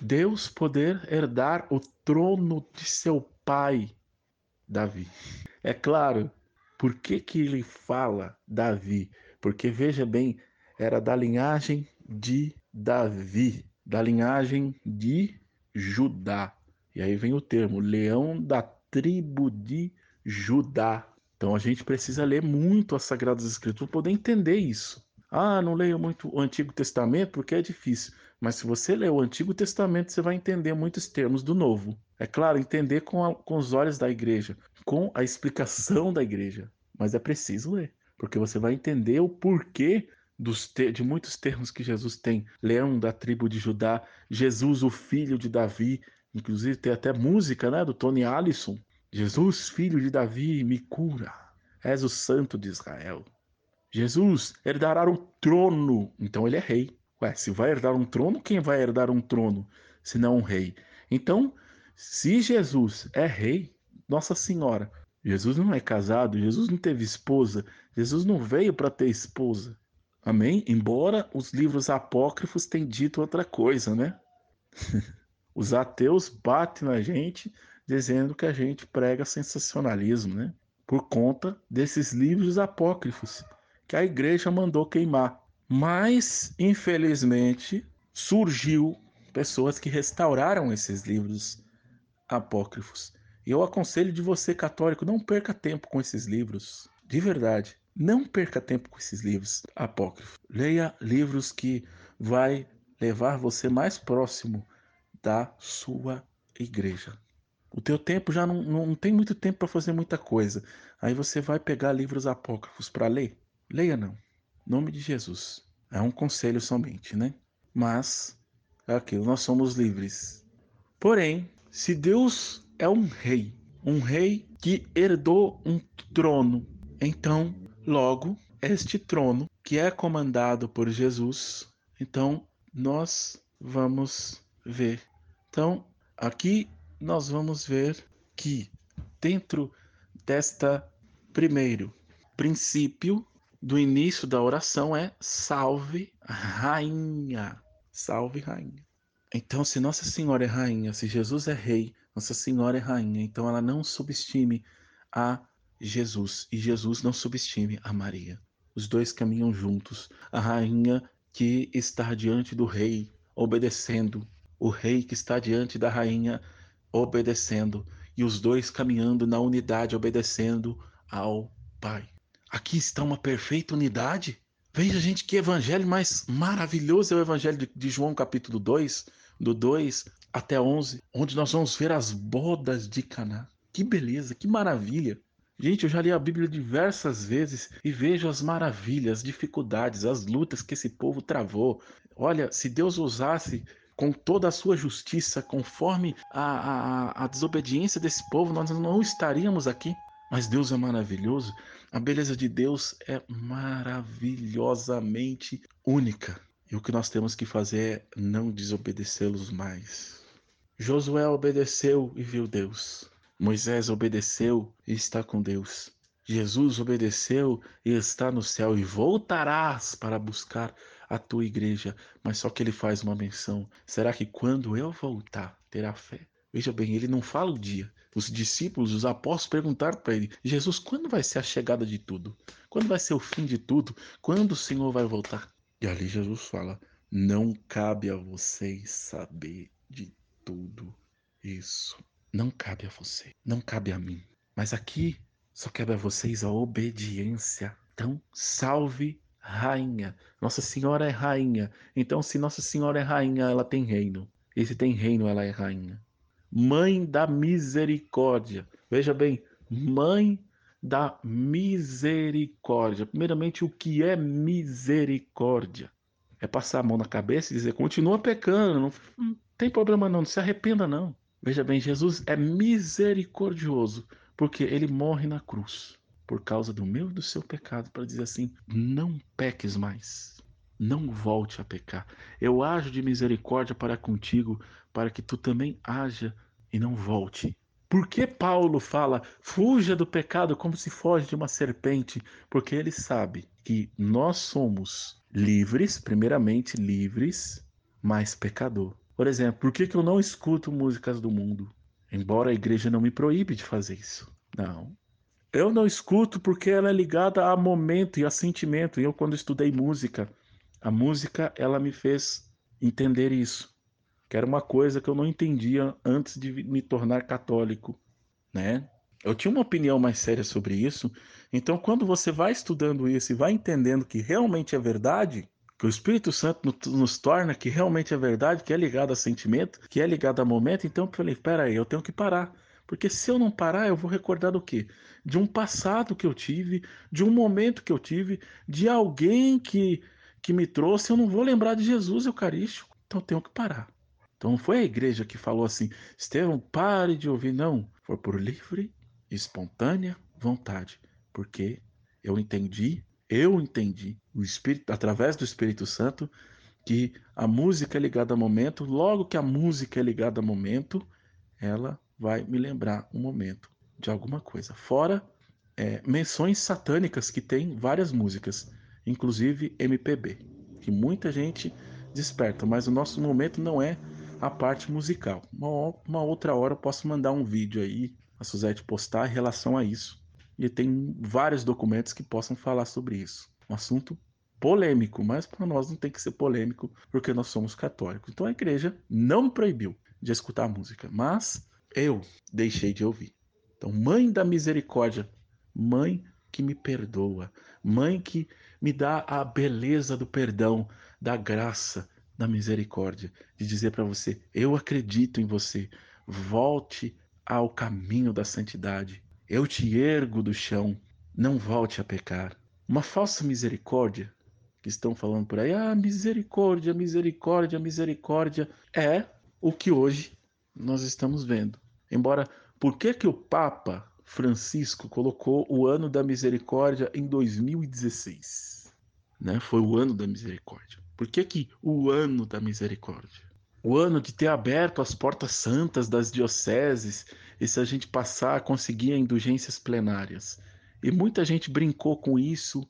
Deus poder herdar o trono de seu pai, Davi. É claro, por que, que ele fala Davi? Porque veja bem, era da linhagem de Davi, da linhagem de Judá. E aí vem o termo leão da tribo de Judá. Então a gente precisa ler muito as Sagradas Escrituras para poder entender isso. Ah, não leio muito o Antigo Testamento porque é difícil. Mas se você ler o Antigo Testamento, você vai entender muitos termos do Novo. É claro, entender com, a, com os olhos da igreja, com a explicação da igreja. Mas é preciso ler, porque você vai entender o porquê dos de muitos termos que Jesus tem. Leão da tribo de Judá, Jesus, o filho de Davi. Inclusive tem até música né, do Tony Allison. Jesus, filho de Davi, me cura. És o santo de Israel. Jesus herdará o trono. Então ele é rei. Ué, se vai herdar um trono, quem vai herdar um trono se não um rei? Então, se Jesus é rei, Nossa Senhora, Jesus não é casado, Jesus não teve esposa, Jesus não veio para ter esposa. Amém? Embora os livros apócrifos tenham dito outra coisa, né? os ateus batem na gente dizendo que a gente prega sensacionalismo, né? Por conta desses livros apócrifos que a igreja mandou queimar. Mas, infelizmente, surgiu pessoas que restauraram esses livros apócrifos. E eu aconselho de você, católico, não perca tempo com esses livros. De verdade, não perca tempo com esses livros apócrifos. Leia livros que vai levar você mais próximo da sua igreja. O teu tempo já não, não tem muito tempo para fazer muita coisa. Aí você vai pegar livros apócrifos para ler. Leia não. Nome de Jesus. É um conselho somente, né? Mas é aquilo, nós somos livres. Porém, se Deus é um rei, um rei que herdou um trono, então, logo, este trono que é comandado por Jesus, então nós vamos ver. Então, aqui nós vamos ver que dentro desta primeiro princípio do início da oração é salve rainha. Salve rainha. Então, se Nossa Senhora é rainha, se Jesus é rei, Nossa Senhora é rainha, então ela não subestime a Jesus e Jesus não subestime a Maria. Os dois caminham juntos. A rainha que está diante do rei, obedecendo, o rei que está diante da rainha, obedecendo, e os dois caminhando na unidade, obedecendo ao Pai. Aqui está uma perfeita unidade. Veja, gente, que evangelho mais maravilhoso é o evangelho de, João, capítulo 2, do 2 até 11, onde nós vamos ver as bodas de Caná. Que beleza, que maravilha. Gente, eu já li a Bíblia diversas vezes e vejo as maravilhas, as dificuldades, as lutas que esse povo travou. Olha, se Deus usasse com toda a sua justiça, conforme a, a, a desobediência desse povo, nós não estaríamos aqui. Mas Deus é maravilhoso. A beleza de Deus é maravilhosamente única. E o que nós temos que fazer é não desobedecê-los mais. Josué obedeceu e viu Deus. Moisés obedeceu e está com Deus. Jesus obedeceu e está no céu e voltarás para buscar a tua igreja. Mas só que ele faz uma menção: será que quando eu voltar terá fé? Veja bem, ele não fala o dia. Os discípulos, os apóstolos perguntaram para ele: Jesus, quando vai ser a chegada de tudo? Quando vai ser o fim de tudo? Quando o Senhor vai voltar? E ali Jesus fala: Não cabe a vocês saber de tudo isso. Não cabe a você, não cabe a mim. Mas aqui só cabe a vocês a obediência. Então, salve rainha. Nossa Senhora é rainha. Então, se Nossa Senhora é rainha, ela tem reino. E se tem reino, ela é rainha. Mãe da misericórdia. Veja bem, mãe da misericórdia. Primeiramente, o que é misericórdia? É passar a mão na cabeça e dizer: continua pecando, não, não tem problema não, não se arrependa não. Veja bem, Jesus é misericordioso, porque ele morre na cruz por causa do meu e do seu pecado, para dizer assim: não peques mais, não volte a pecar. Eu ajo de misericórdia para contigo, para que tu também haja e não volte. Por que Paulo fala fuja do pecado como se foge de uma serpente? Porque ele sabe que nós somos livres, primeiramente livres, mas pecador. Por exemplo, por que, que eu não escuto músicas do mundo? Embora a igreja não me proíbe de fazer isso. Não. Eu não escuto porque ela é ligada a momento e a sentimento. E eu, quando estudei música, a música ela me fez entender isso que era uma coisa que eu não entendia antes de me tornar católico, né? Eu tinha uma opinião mais séria sobre isso. Então, quando você vai estudando isso e vai entendendo que realmente é verdade, que o Espírito Santo nos torna que realmente é verdade, que é ligado a sentimento, que é ligado a momento, então eu falei, peraí, eu tenho que parar. Porque se eu não parar, eu vou recordar do quê? De um passado que eu tive, de um momento que eu tive, de alguém que, que me trouxe, eu não vou lembrar de Jesus Eucarístico. Então eu tenho que parar. Então não foi a igreja que falou assim, Estevão, pare de ouvir. Não, foi por livre espontânea vontade, porque eu entendi, eu entendi, o Espírito, através do Espírito Santo, que a música é ligada a momento, logo que a música é ligada a momento, ela vai me lembrar um momento de alguma coisa. Fora é, menções satânicas que tem várias músicas, inclusive MPB, que muita gente desperta, mas o nosso momento não é a parte musical. Uma, uma outra hora eu posso mandar um vídeo aí a Suzette postar em relação a isso. E tem vários documentos que possam falar sobre isso. Um assunto polêmico, mas para nós não tem que ser polêmico, porque nós somos católicos. Então a igreja não me proibiu de escutar música, mas eu deixei de ouvir. Então, mãe da misericórdia, mãe que me perdoa, mãe que me dá a beleza do perdão, da graça, da misericórdia, de dizer para você: eu acredito em você, volte ao caminho da santidade. Eu te ergo do chão, não volte a pecar. Uma falsa misericórdia, que estão falando por aí, ah, misericórdia, misericórdia, misericórdia, é o que hoje nós estamos vendo. Embora, por que que o Papa Francisco colocou o ano da misericórdia em 2016? Né? Foi o ano da misericórdia. Por que que o ano da misericórdia? o ano de ter aberto as portas santas das dioceses e se a gente passar conseguir indulgências plenárias. E muita gente brincou com isso,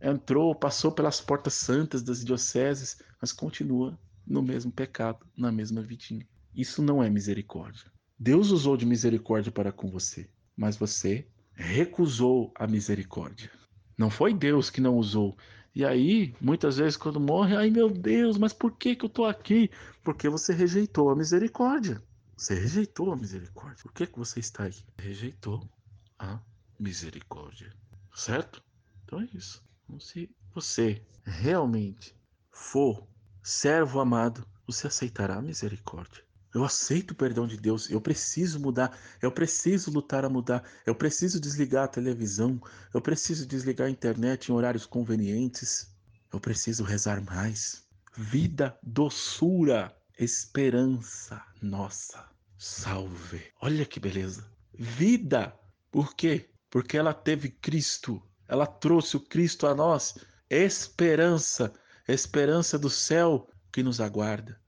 entrou, passou pelas portas santas das dioceses, mas continua no mesmo pecado, na mesma vidinha. Isso não é misericórdia. Deus usou de misericórdia para com você, mas você recusou a misericórdia. Não foi Deus que não usou, e aí, muitas vezes, quando morre, ai meu Deus, mas por que, que eu estou aqui? Porque você rejeitou a misericórdia. Você rejeitou a misericórdia. Por que, que você está aí? Rejeitou a misericórdia. Certo? Então é isso. Então, se você realmente for servo amado, você aceitará a misericórdia. Eu aceito o perdão de Deus. Eu preciso mudar. Eu preciso lutar a mudar. Eu preciso desligar a televisão. Eu preciso desligar a internet em horários convenientes. Eu preciso rezar mais. Vida, doçura, esperança. Nossa, salve. Olha que beleza. Vida. Por quê? Porque ela teve Cristo. Ela trouxe o Cristo a nós. Esperança. Esperança do céu que nos aguarda.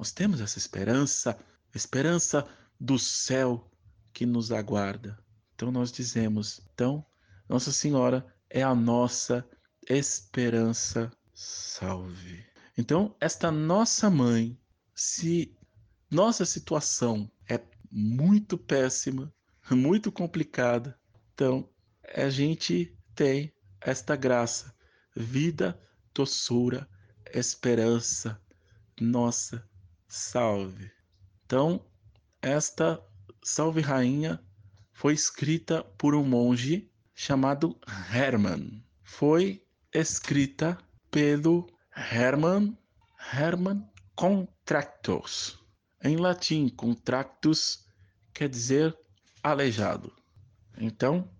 Nós temos essa esperança, esperança do céu que nos aguarda. Então nós dizemos, então Nossa Senhora é a nossa esperança. Salve. Então esta nossa mãe, se nossa situação é muito péssima, muito complicada, então a gente tem esta graça, vida, doçura, esperança, nossa Salve. Então, esta Salve Rainha foi escrita por um monge chamado Hermann. Foi escrita pelo Hermann Hermann Contractus. Em latim, contractus quer dizer aleijado. Então,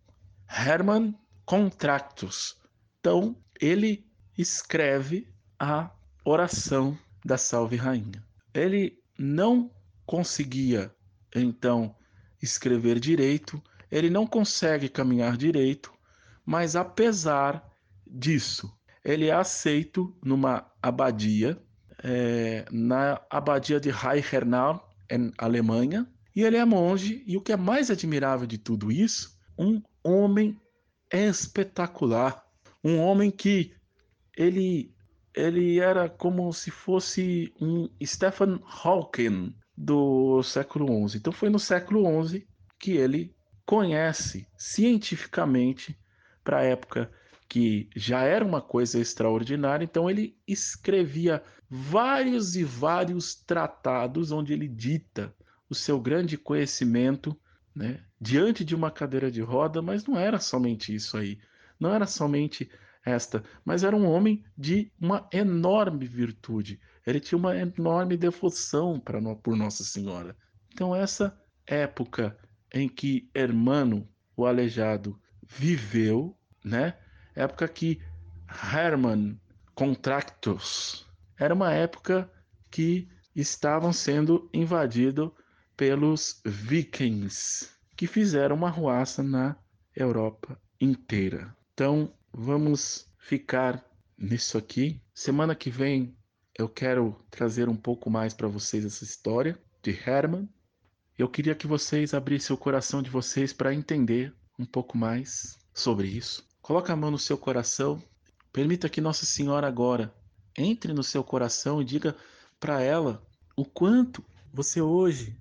Hermann Contractus. Então, ele escreve a oração da Salve Rainha. Ele não conseguia, então, escrever direito, ele não consegue caminhar direito, mas apesar disso, ele é aceito numa abadia, é, na abadia de Reichenau, em Alemanha, e ele é monge, e o que é mais admirável de tudo isso, um homem espetacular, um homem que ele ele era como se fosse um Stephen Hawking do século XI. Então foi no século XI que ele conhece cientificamente para a época que já era uma coisa extraordinária, então ele escrevia vários e vários tratados onde ele dita o seu grande conhecimento né? Diante de uma cadeira de roda, mas não era somente isso aí. Não era somente esta, mas era um homem de uma enorme virtude. Ele tinha uma enorme devoção para por Nossa Senhora. Então essa época em que Hermano, o aleijado, viveu, né? Época que Hermann Contractus era uma época que estavam sendo invadidos pelos vikings, que fizeram uma ruaça na Europa inteira. Então, vamos ficar nisso aqui. Semana que vem eu quero trazer um pouco mais para vocês essa história de Herman. Eu queria que vocês abrissem o coração de vocês para entender um pouco mais sobre isso. Coloque a mão no seu coração. Permita que Nossa Senhora agora entre no seu coração e diga para ela o quanto você hoje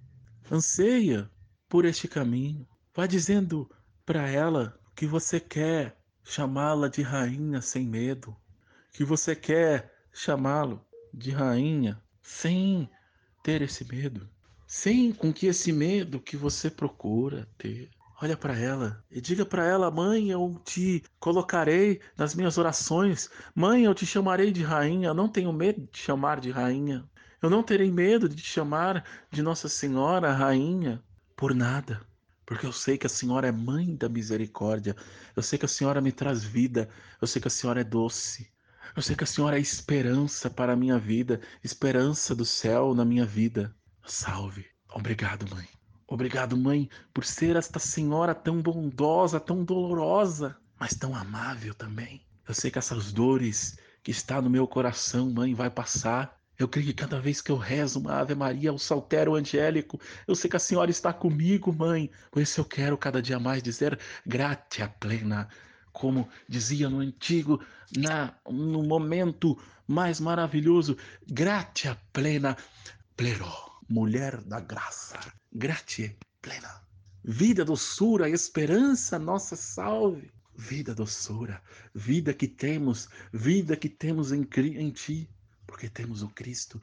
anseia por este caminho. Vá dizendo para ela que você quer chamá-la de rainha sem medo, que você quer chamá-lo de rainha sem ter esse medo, sem com que esse medo que você procura ter. Olha para ela e diga para ela: Mãe, eu te colocarei nas minhas orações. Mãe, eu te chamarei de rainha. Eu não tenho medo de te chamar de rainha. Eu não terei medo de te chamar de Nossa Senhora Rainha por nada, porque eu sei que a Senhora é mãe da misericórdia. Eu sei que a Senhora me traz vida. Eu sei que a Senhora é doce. Eu sei que a Senhora é esperança para a minha vida, esperança do céu na minha vida. Salve. Obrigado, mãe. Obrigado, mãe, por ser esta senhora tão bondosa, tão dolorosa, mas tão amável também. Eu sei que essas dores que está no meu coração, mãe, vai passar. Eu creio que cada vez que eu rezo uma Ave Maria, o saltério angélico, eu sei que a Senhora está comigo, mãe. Por isso eu quero cada dia mais dizer gratia plena, como dizia no antigo, na, no momento mais maravilhoso, gratia plena, plero, mulher da graça, gratia plena. Vida, doçura, esperança, nossa salve. Vida, doçura, vida que temos, vida que temos em, em ti porque temos o Cristo.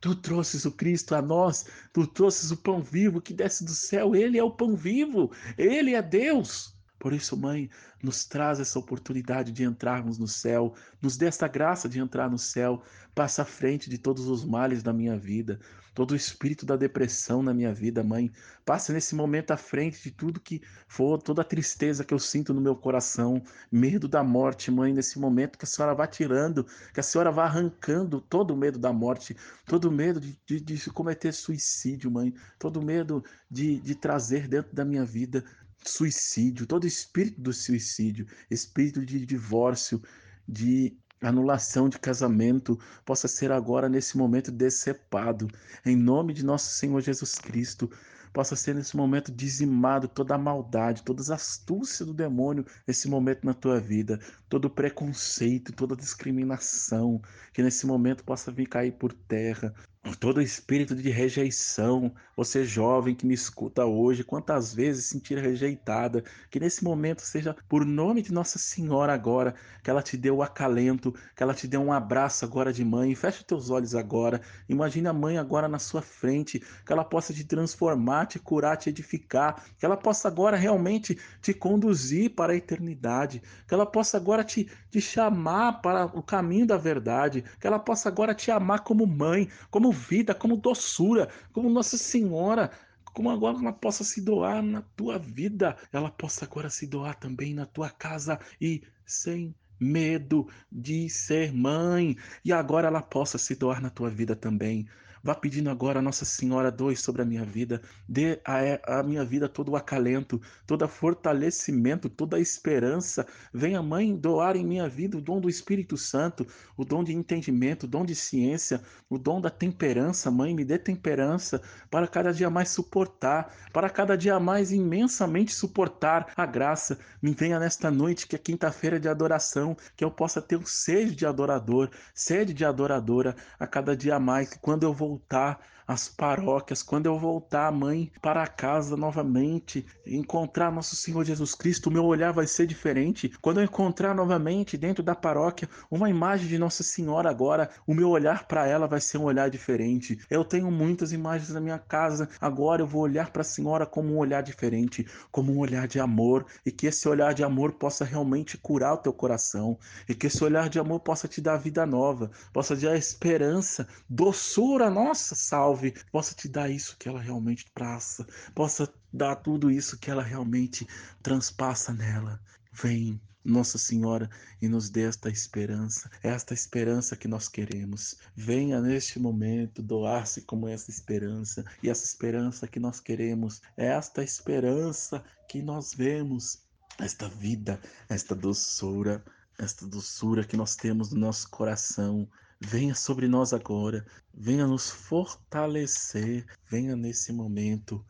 Tu trouxes o Cristo a nós, tu trouxes o pão vivo que desce do céu, ele é o pão vivo, ele é Deus. Por isso, mãe, nos traz essa oportunidade de entrarmos no céu, nos dê essa graça de entrar no céu, passa à frente de todos os males da minha vida, todo o espírito da depressão na minha vida, mãe. Passa nesse momento à frente de tudo que for, toda a tristeza que eu sinto no meu coração, medo da morte, mãe, nesse momento que a senhora vá tirando, que a senhora vá arrancando todo o medo da morte, todo o medo de, de, de cometer suicídio, mãe, todo o medo de, de trazer dentro da minha vida suicídio, todo espírito do suicídio, espírito de divórcio, de anulação de casamento possa ser agora nesse momento decepado, em nome de nosso Senhor Jesus Cristo. Possa ser nesse momento dizimado toda a maldade, todas as astúcias do demônio nesse momento na tua vida, todo preconceito, toda discriminação, que nesse momento possa vir cair por terra, todo espírito de rejeição, você jovem que me escuta hoje, quantas vezes sentir rejeitada, que nesse momento seja por nome de Nossa Senhora agora, que ela te dê o acalento, que ela te dê um abraço agora de mãe, feche teus olhos agora, imagine a mãe agora na sua frente, que ela possa te transformar, te curar, te edificar, que ela possa agora realmente te conduzir para a eternidade, que ela possa agora te, te chamar para o caminho da verdade, que ela possa agora te amar como mãe, como vida, como doçura, como Nossa Senhora, como agora ela possa se doar na tua vida, ela possa agora se doar também na tua casa e sem medo de ser mãe, e agora ela possa se doar na tua vida também. Vá pedindo agora a Nossa Senhora dois sobre a minha vida. Dê a, a minha vida todo o acalento, todo o fortalecimento, toda a esperança. Venha, Mãe, doar em minha vida o dom do Espírito Santo, o dom de entendimento, o dom de ciência, o dom da temperança. Mãe, me dê temperança para cada dia mais suportar, para cada dia mais imensamente suportar a graça. Me venha nesta noite, que é quinta-feira de adoração, que eu possa ter o sede de adorador, sede de adoradora a cada dia mais, que quando eu vou voltar as paróquias, quando eu voltar, mãe, para casa novamente, encontrar nosso Senhor Jesus Cristo, o meu olhar vai ser diferente. Quando eu encontrar novamente dentro da paróquia uma imagem de Nossa Senhora agora, o meu olhar para ela vai ser um olhar diferente. Eu tenho muitas imagens na minha casa, agora eu vou olhar para a Senhora como um olhar diferente, como um olhar de amor, e que esse olhar de amor possa realmente curar o teu coração, e que esse olhar de amor possa te dar vida nova, possa te dar esperança, doçura, nossa, salve, possa te dar isso que ela realmente passa, possa dar tudo isso que ela realmente transpassa nela. Vem, nossa Senhora, e nos dê esta esperança, esta esperança que nós queremos. Venha neste momento doar-se como essa esperança, e essa esperança que nós queremos esta esperança que nós vemos, esta vida, esta doçura, esta doçura que nós temos no nosso coração. Venha sobre nós agora, venha nos fortalecer, venha nesse momento.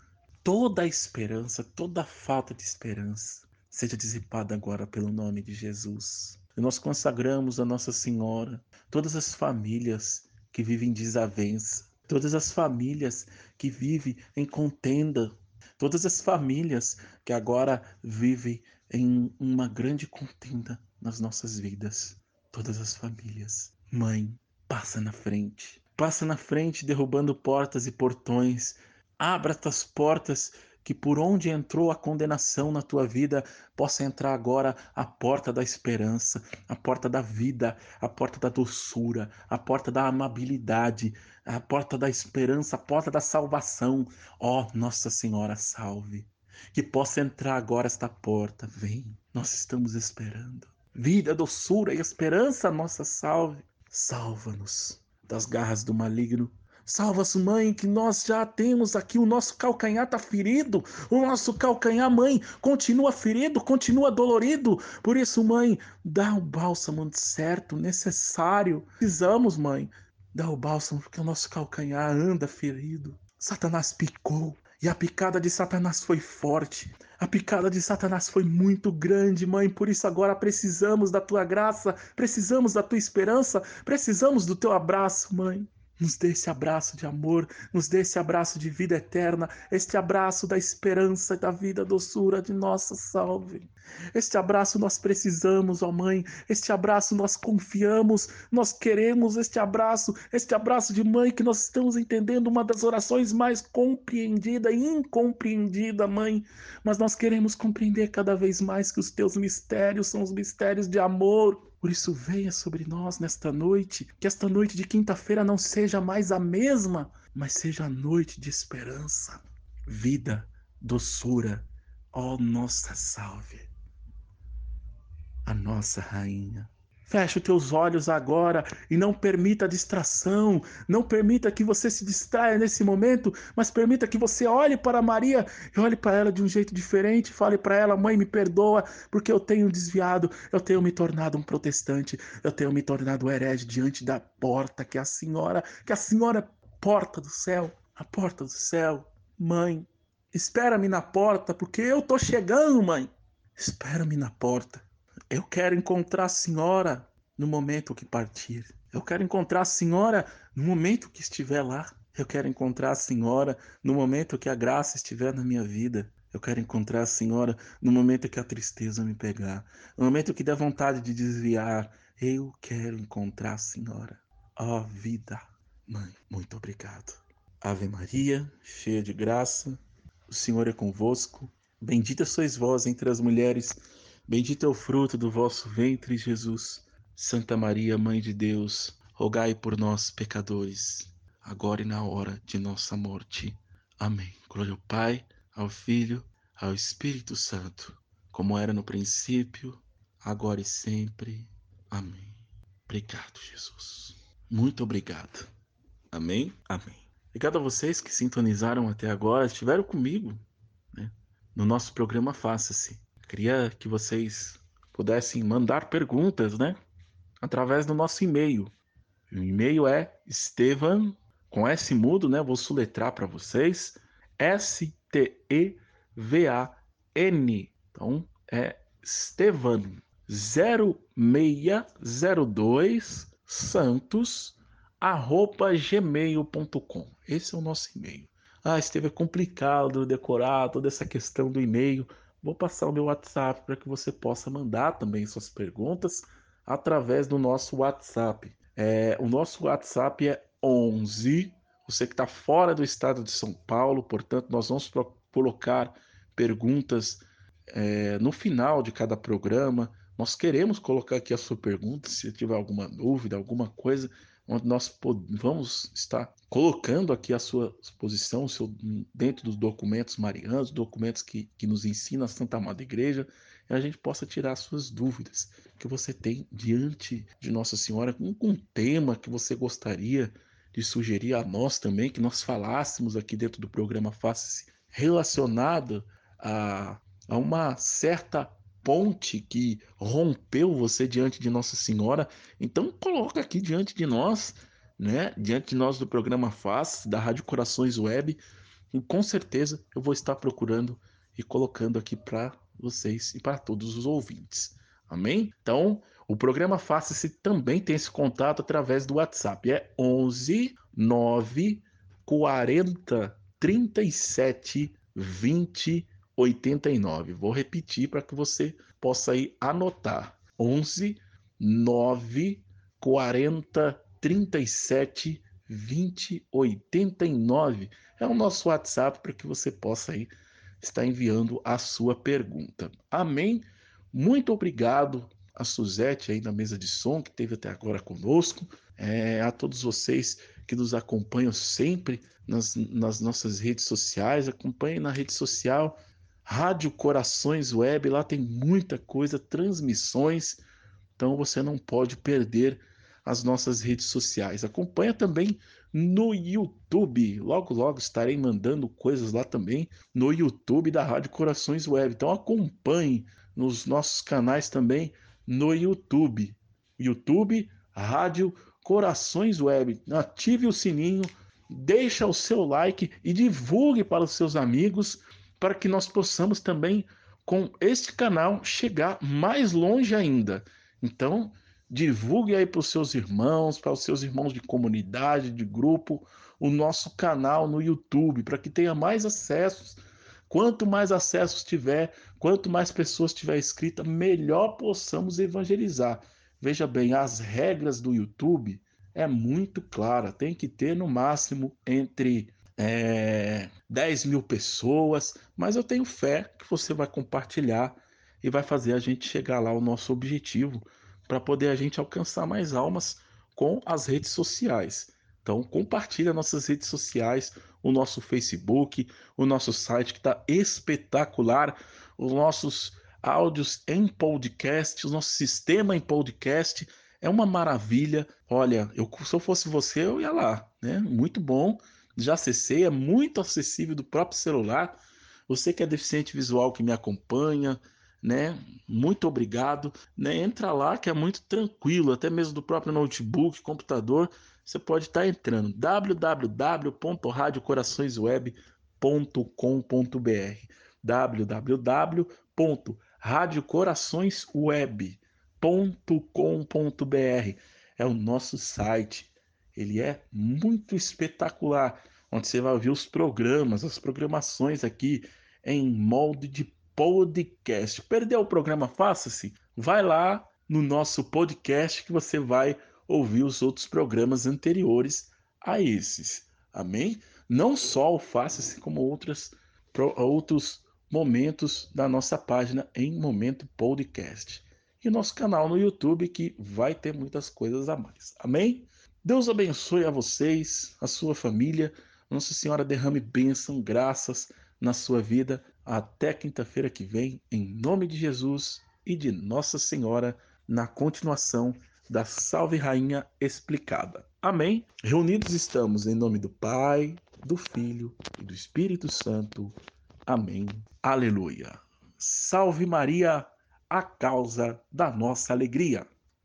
Toda a esperança, toda a falta de esperança seja dissipada agora pelo nome de Jesus. E nós consagramos a Nossa Senhora, todas as famílias que vivem desavença, todas as famílias que vivem em contenda, todas as famílias que agora vivem em uma grande contenda nas nossas vidas. Todas as famílias. Mãe, passa na frente. Passa na frente, derrubando portas e portões. Abra tuas portas que por onde entrou a condenação na tua vida, possa entrar agora a porta da esperança, a porta da vida, a porta da doçura, a porta da amabilidade, a porta da esperança, a porta da salvação. Ó oh, Nossa Senhora, salve. Que possa entrar agora esta porta. Vem, nós estamos esperando. Vida, doçura e esperança, nossa salve. Salva-nos das garras do maligno Salva-se, mãe, que nós já temos aqui, o nosso calcanhar está ferido, o nosso calcanhar, mãe, continua ferido, continua dolorido. Por isso, mãe, dá o bálsamo certo, necessário. Precisamos, mãe, dá o bálsamo, porque o nosso calcanhar anda ferido. Satanás picou, e a picada de Satanás foi forte. A picada de Satanás foi muito grande, mãe. Por isso agora precisamos da tua graça, precisamos da tua esperança, precisamos do teu abraço, mãe. Nos dê esse abraço de amor, nos dê esse abraço de vida eterna, este abraço da esperança e da vida doçura de nossa salve. Este abraço nós precisamos, ó Mãe, este abraço nós confiamos, nós queremos este abraço, este abraço de mãe que nós estamos entendendo uma das orações mais compreendida e incompreendida, Mãe, mas nós queremos compreender cada vez mais que os teus mistérios são os mistérios de amor, por isso, venha sobre nós nesta noite, que esta noite de quinta-feira não seja mais a mesma, mas seja a noite de esperança, vida, doçura. Ó nossa salve, a nossa rainha. Feche os teus olhos agora e não permita distração, não permita que você se distraia nesse momento, mas permita que você olhe para Maria e olhe para ela de um jeito diferente, fale para ela: "Mãe, me perdoa, porque eu tenho desviado, eu tenho me tornado um protestante, eu tenho me tornado um herege diante da porta que a senhora, que a senhora é porta do céu, a porta do céu. Mãe, espera-me na porta, porque eu tô chegando, mãe. Espera-me na porta. Eu quero encontrar a senhora no momento que partir. Eu quero encontrar a senhora no momento que estiver lá. Eu quero encontrar a senhora no momento que a graça estiver na minha vida. Eu quero encontrar a senhora no momento que a tristeza me pegar, no momento que der vontade de desviar. Eu quero encontrar a senhora. Ó oh, vida, mãe, muito obrigado. Ave Maria, cheia de graça, o Senhor é convosco. Bendita sois vós entre as mulheres Bendito é o fruto do vosso ventre, Jesus. Santa Maria, Mãe de Deus, rogai por nós, pecadores, agora e na hora de nossa morte. Amém. Glória ao Pai, ao Filho, ao Espírito Santo, como era no princípio, agora e sempre. Amém. Obrigado, Jesus. Muito obrigado. Amém? Amém. Obrigado a vocês que sintonizaram até agora, estiveram comigo né? no nosso programa Faça-se. Queria que vocês pudessem mandar perguntas, né? Através do nosso e-mail. O e-mail é Estevan, com S mudo, né? Vou soletrar para vocês. S-T-E-V-A-N. Então, é Estevan 0602 Santos gmail.com. Esse é o nosso e-mail. Ah, esteve complicado decorar toda essa questão do e-mail. Vou passar o meu WhatsApp para que você possa mandar também suas perguntas através do nosso WhatsApp. É, o nosso WhatsApp é 11. Você que está fora do estado de São Paulo, portanto, nós vamos colocar perguntas é, no final de cada programa. Nós queremos colocar aqui a sua pergunta, se tiver alguma dúvida, alguma coisa, onde nós vamos estar colocando aqui a sua posição seu, dentro dos documentos marianos, documentos que, que nos ensina a Santa Amada Igreja, e a gente possa tirar suas dúvidas que você tem diante de Nossa Senhora, com um tema que você gostaria de sugerir a nós também, que nós falássemos aqui dentro do programa Face relacionado a, a uma certa ponte que rompeu você diante de Nossa Senhora. Então coloca aqui diante de nós, né? Diante de nós do programa Faz, da Rádio Corações Web, e com certeza eu vou estar procurando e colocando aqui para vocês e para todos os ouvintes. Amém? Então, o programa Faça-se também tem esse contato através do WhatsApp. É 11 9 40 37 20 89. Vou repetir para que você possa aí anotar. 11 9 40 37 20 89 é o nosso WhatsApp para que você possa aí estar enviando a sua pergunta. Amém? Muito obrigado a Suzete aí na mesa de som que teve até agora conosco, é, a todos vocês que nos acompanham sempre nas, nas nossas redes sociais, acompanhem na rede social Rádio Corações Web, lá tem muita coisa, transmissões, então você não pode perder as nossas redes sociais. Acompanha também no YouTube. Logo, logo estarei mandando coisas lá também no YouTube da Rádio Corações Web. Então acompanhe nos nossos canais também no YouTube. YouTube, Rádio Corações Web. Ative o sininho, deixa o seu like e divulgue para os seus amigos para que nós possamos também, com este canal, chegar mais longe ainda. Então, divulgue aí para os seus irmãos, para os seus irmãos de comunidade, de grupo, o nosso canal no YouTube, para que tenha mais acessos. Quanto mais acessos tiver, quanto mais pessoas tiver inscrita, melhor possamos evangelizar. Veja bem, as regras do YouTube é muito clara. Tem que ter no máximo entre é, 10 mil pessoas, mas eu tenho fé que você vai compartilhar e vai fazer a gente chegar lá ao nosso objetivo para poder a gente alcançar mais almas com as redes sociais. Então compartilha nossas redes sociais, o nosso Facebook, o nosso site que está espetacular, os nossos áudios em podcast, o nosso sistema em podcast é uma maravilha. Olha, eu, se eu fosse você, eu ia lá, né? Muito bom já acessei, é muito acessível do próprio celular. Você que é deficiente visual que me acompanha, né? Muito obrigado. Né? Entra lá que é muito tranquilo, até mesmo do próprio notebook, computador, você pode estar entrando. www.radiocoraçõesweb.com.br www.radiocoraçõesweb.com.br é o nosso site ele é muito espetacular, onde você vai ouvir os programas, as programações aqui em molde de podcast. Perdeu o programa? Faça-se. Vai lá no nosso podcast que você vai ouvir os outros programas anteriores a esses. Amém? Não só o Faça-se, como outras, outros momentos da nossa página em Momento Podcast. E nosso canal no YouTube que vai ter muitas coisas a mais. Amém? Deus abençoe a vocês, a sua família. Nossa Senhora derrame bênção, graças na sua vida. Até quinta-feira que vem, em nome de Jesus e de Nossa Senhora, na continuação da Salve Rainha Explicada. Amém? Reunidos estamos em nome do Pai, do Filho e do Espírito Santo. Amém. Aleluia. Salve Maria, a causa da nossa alegria.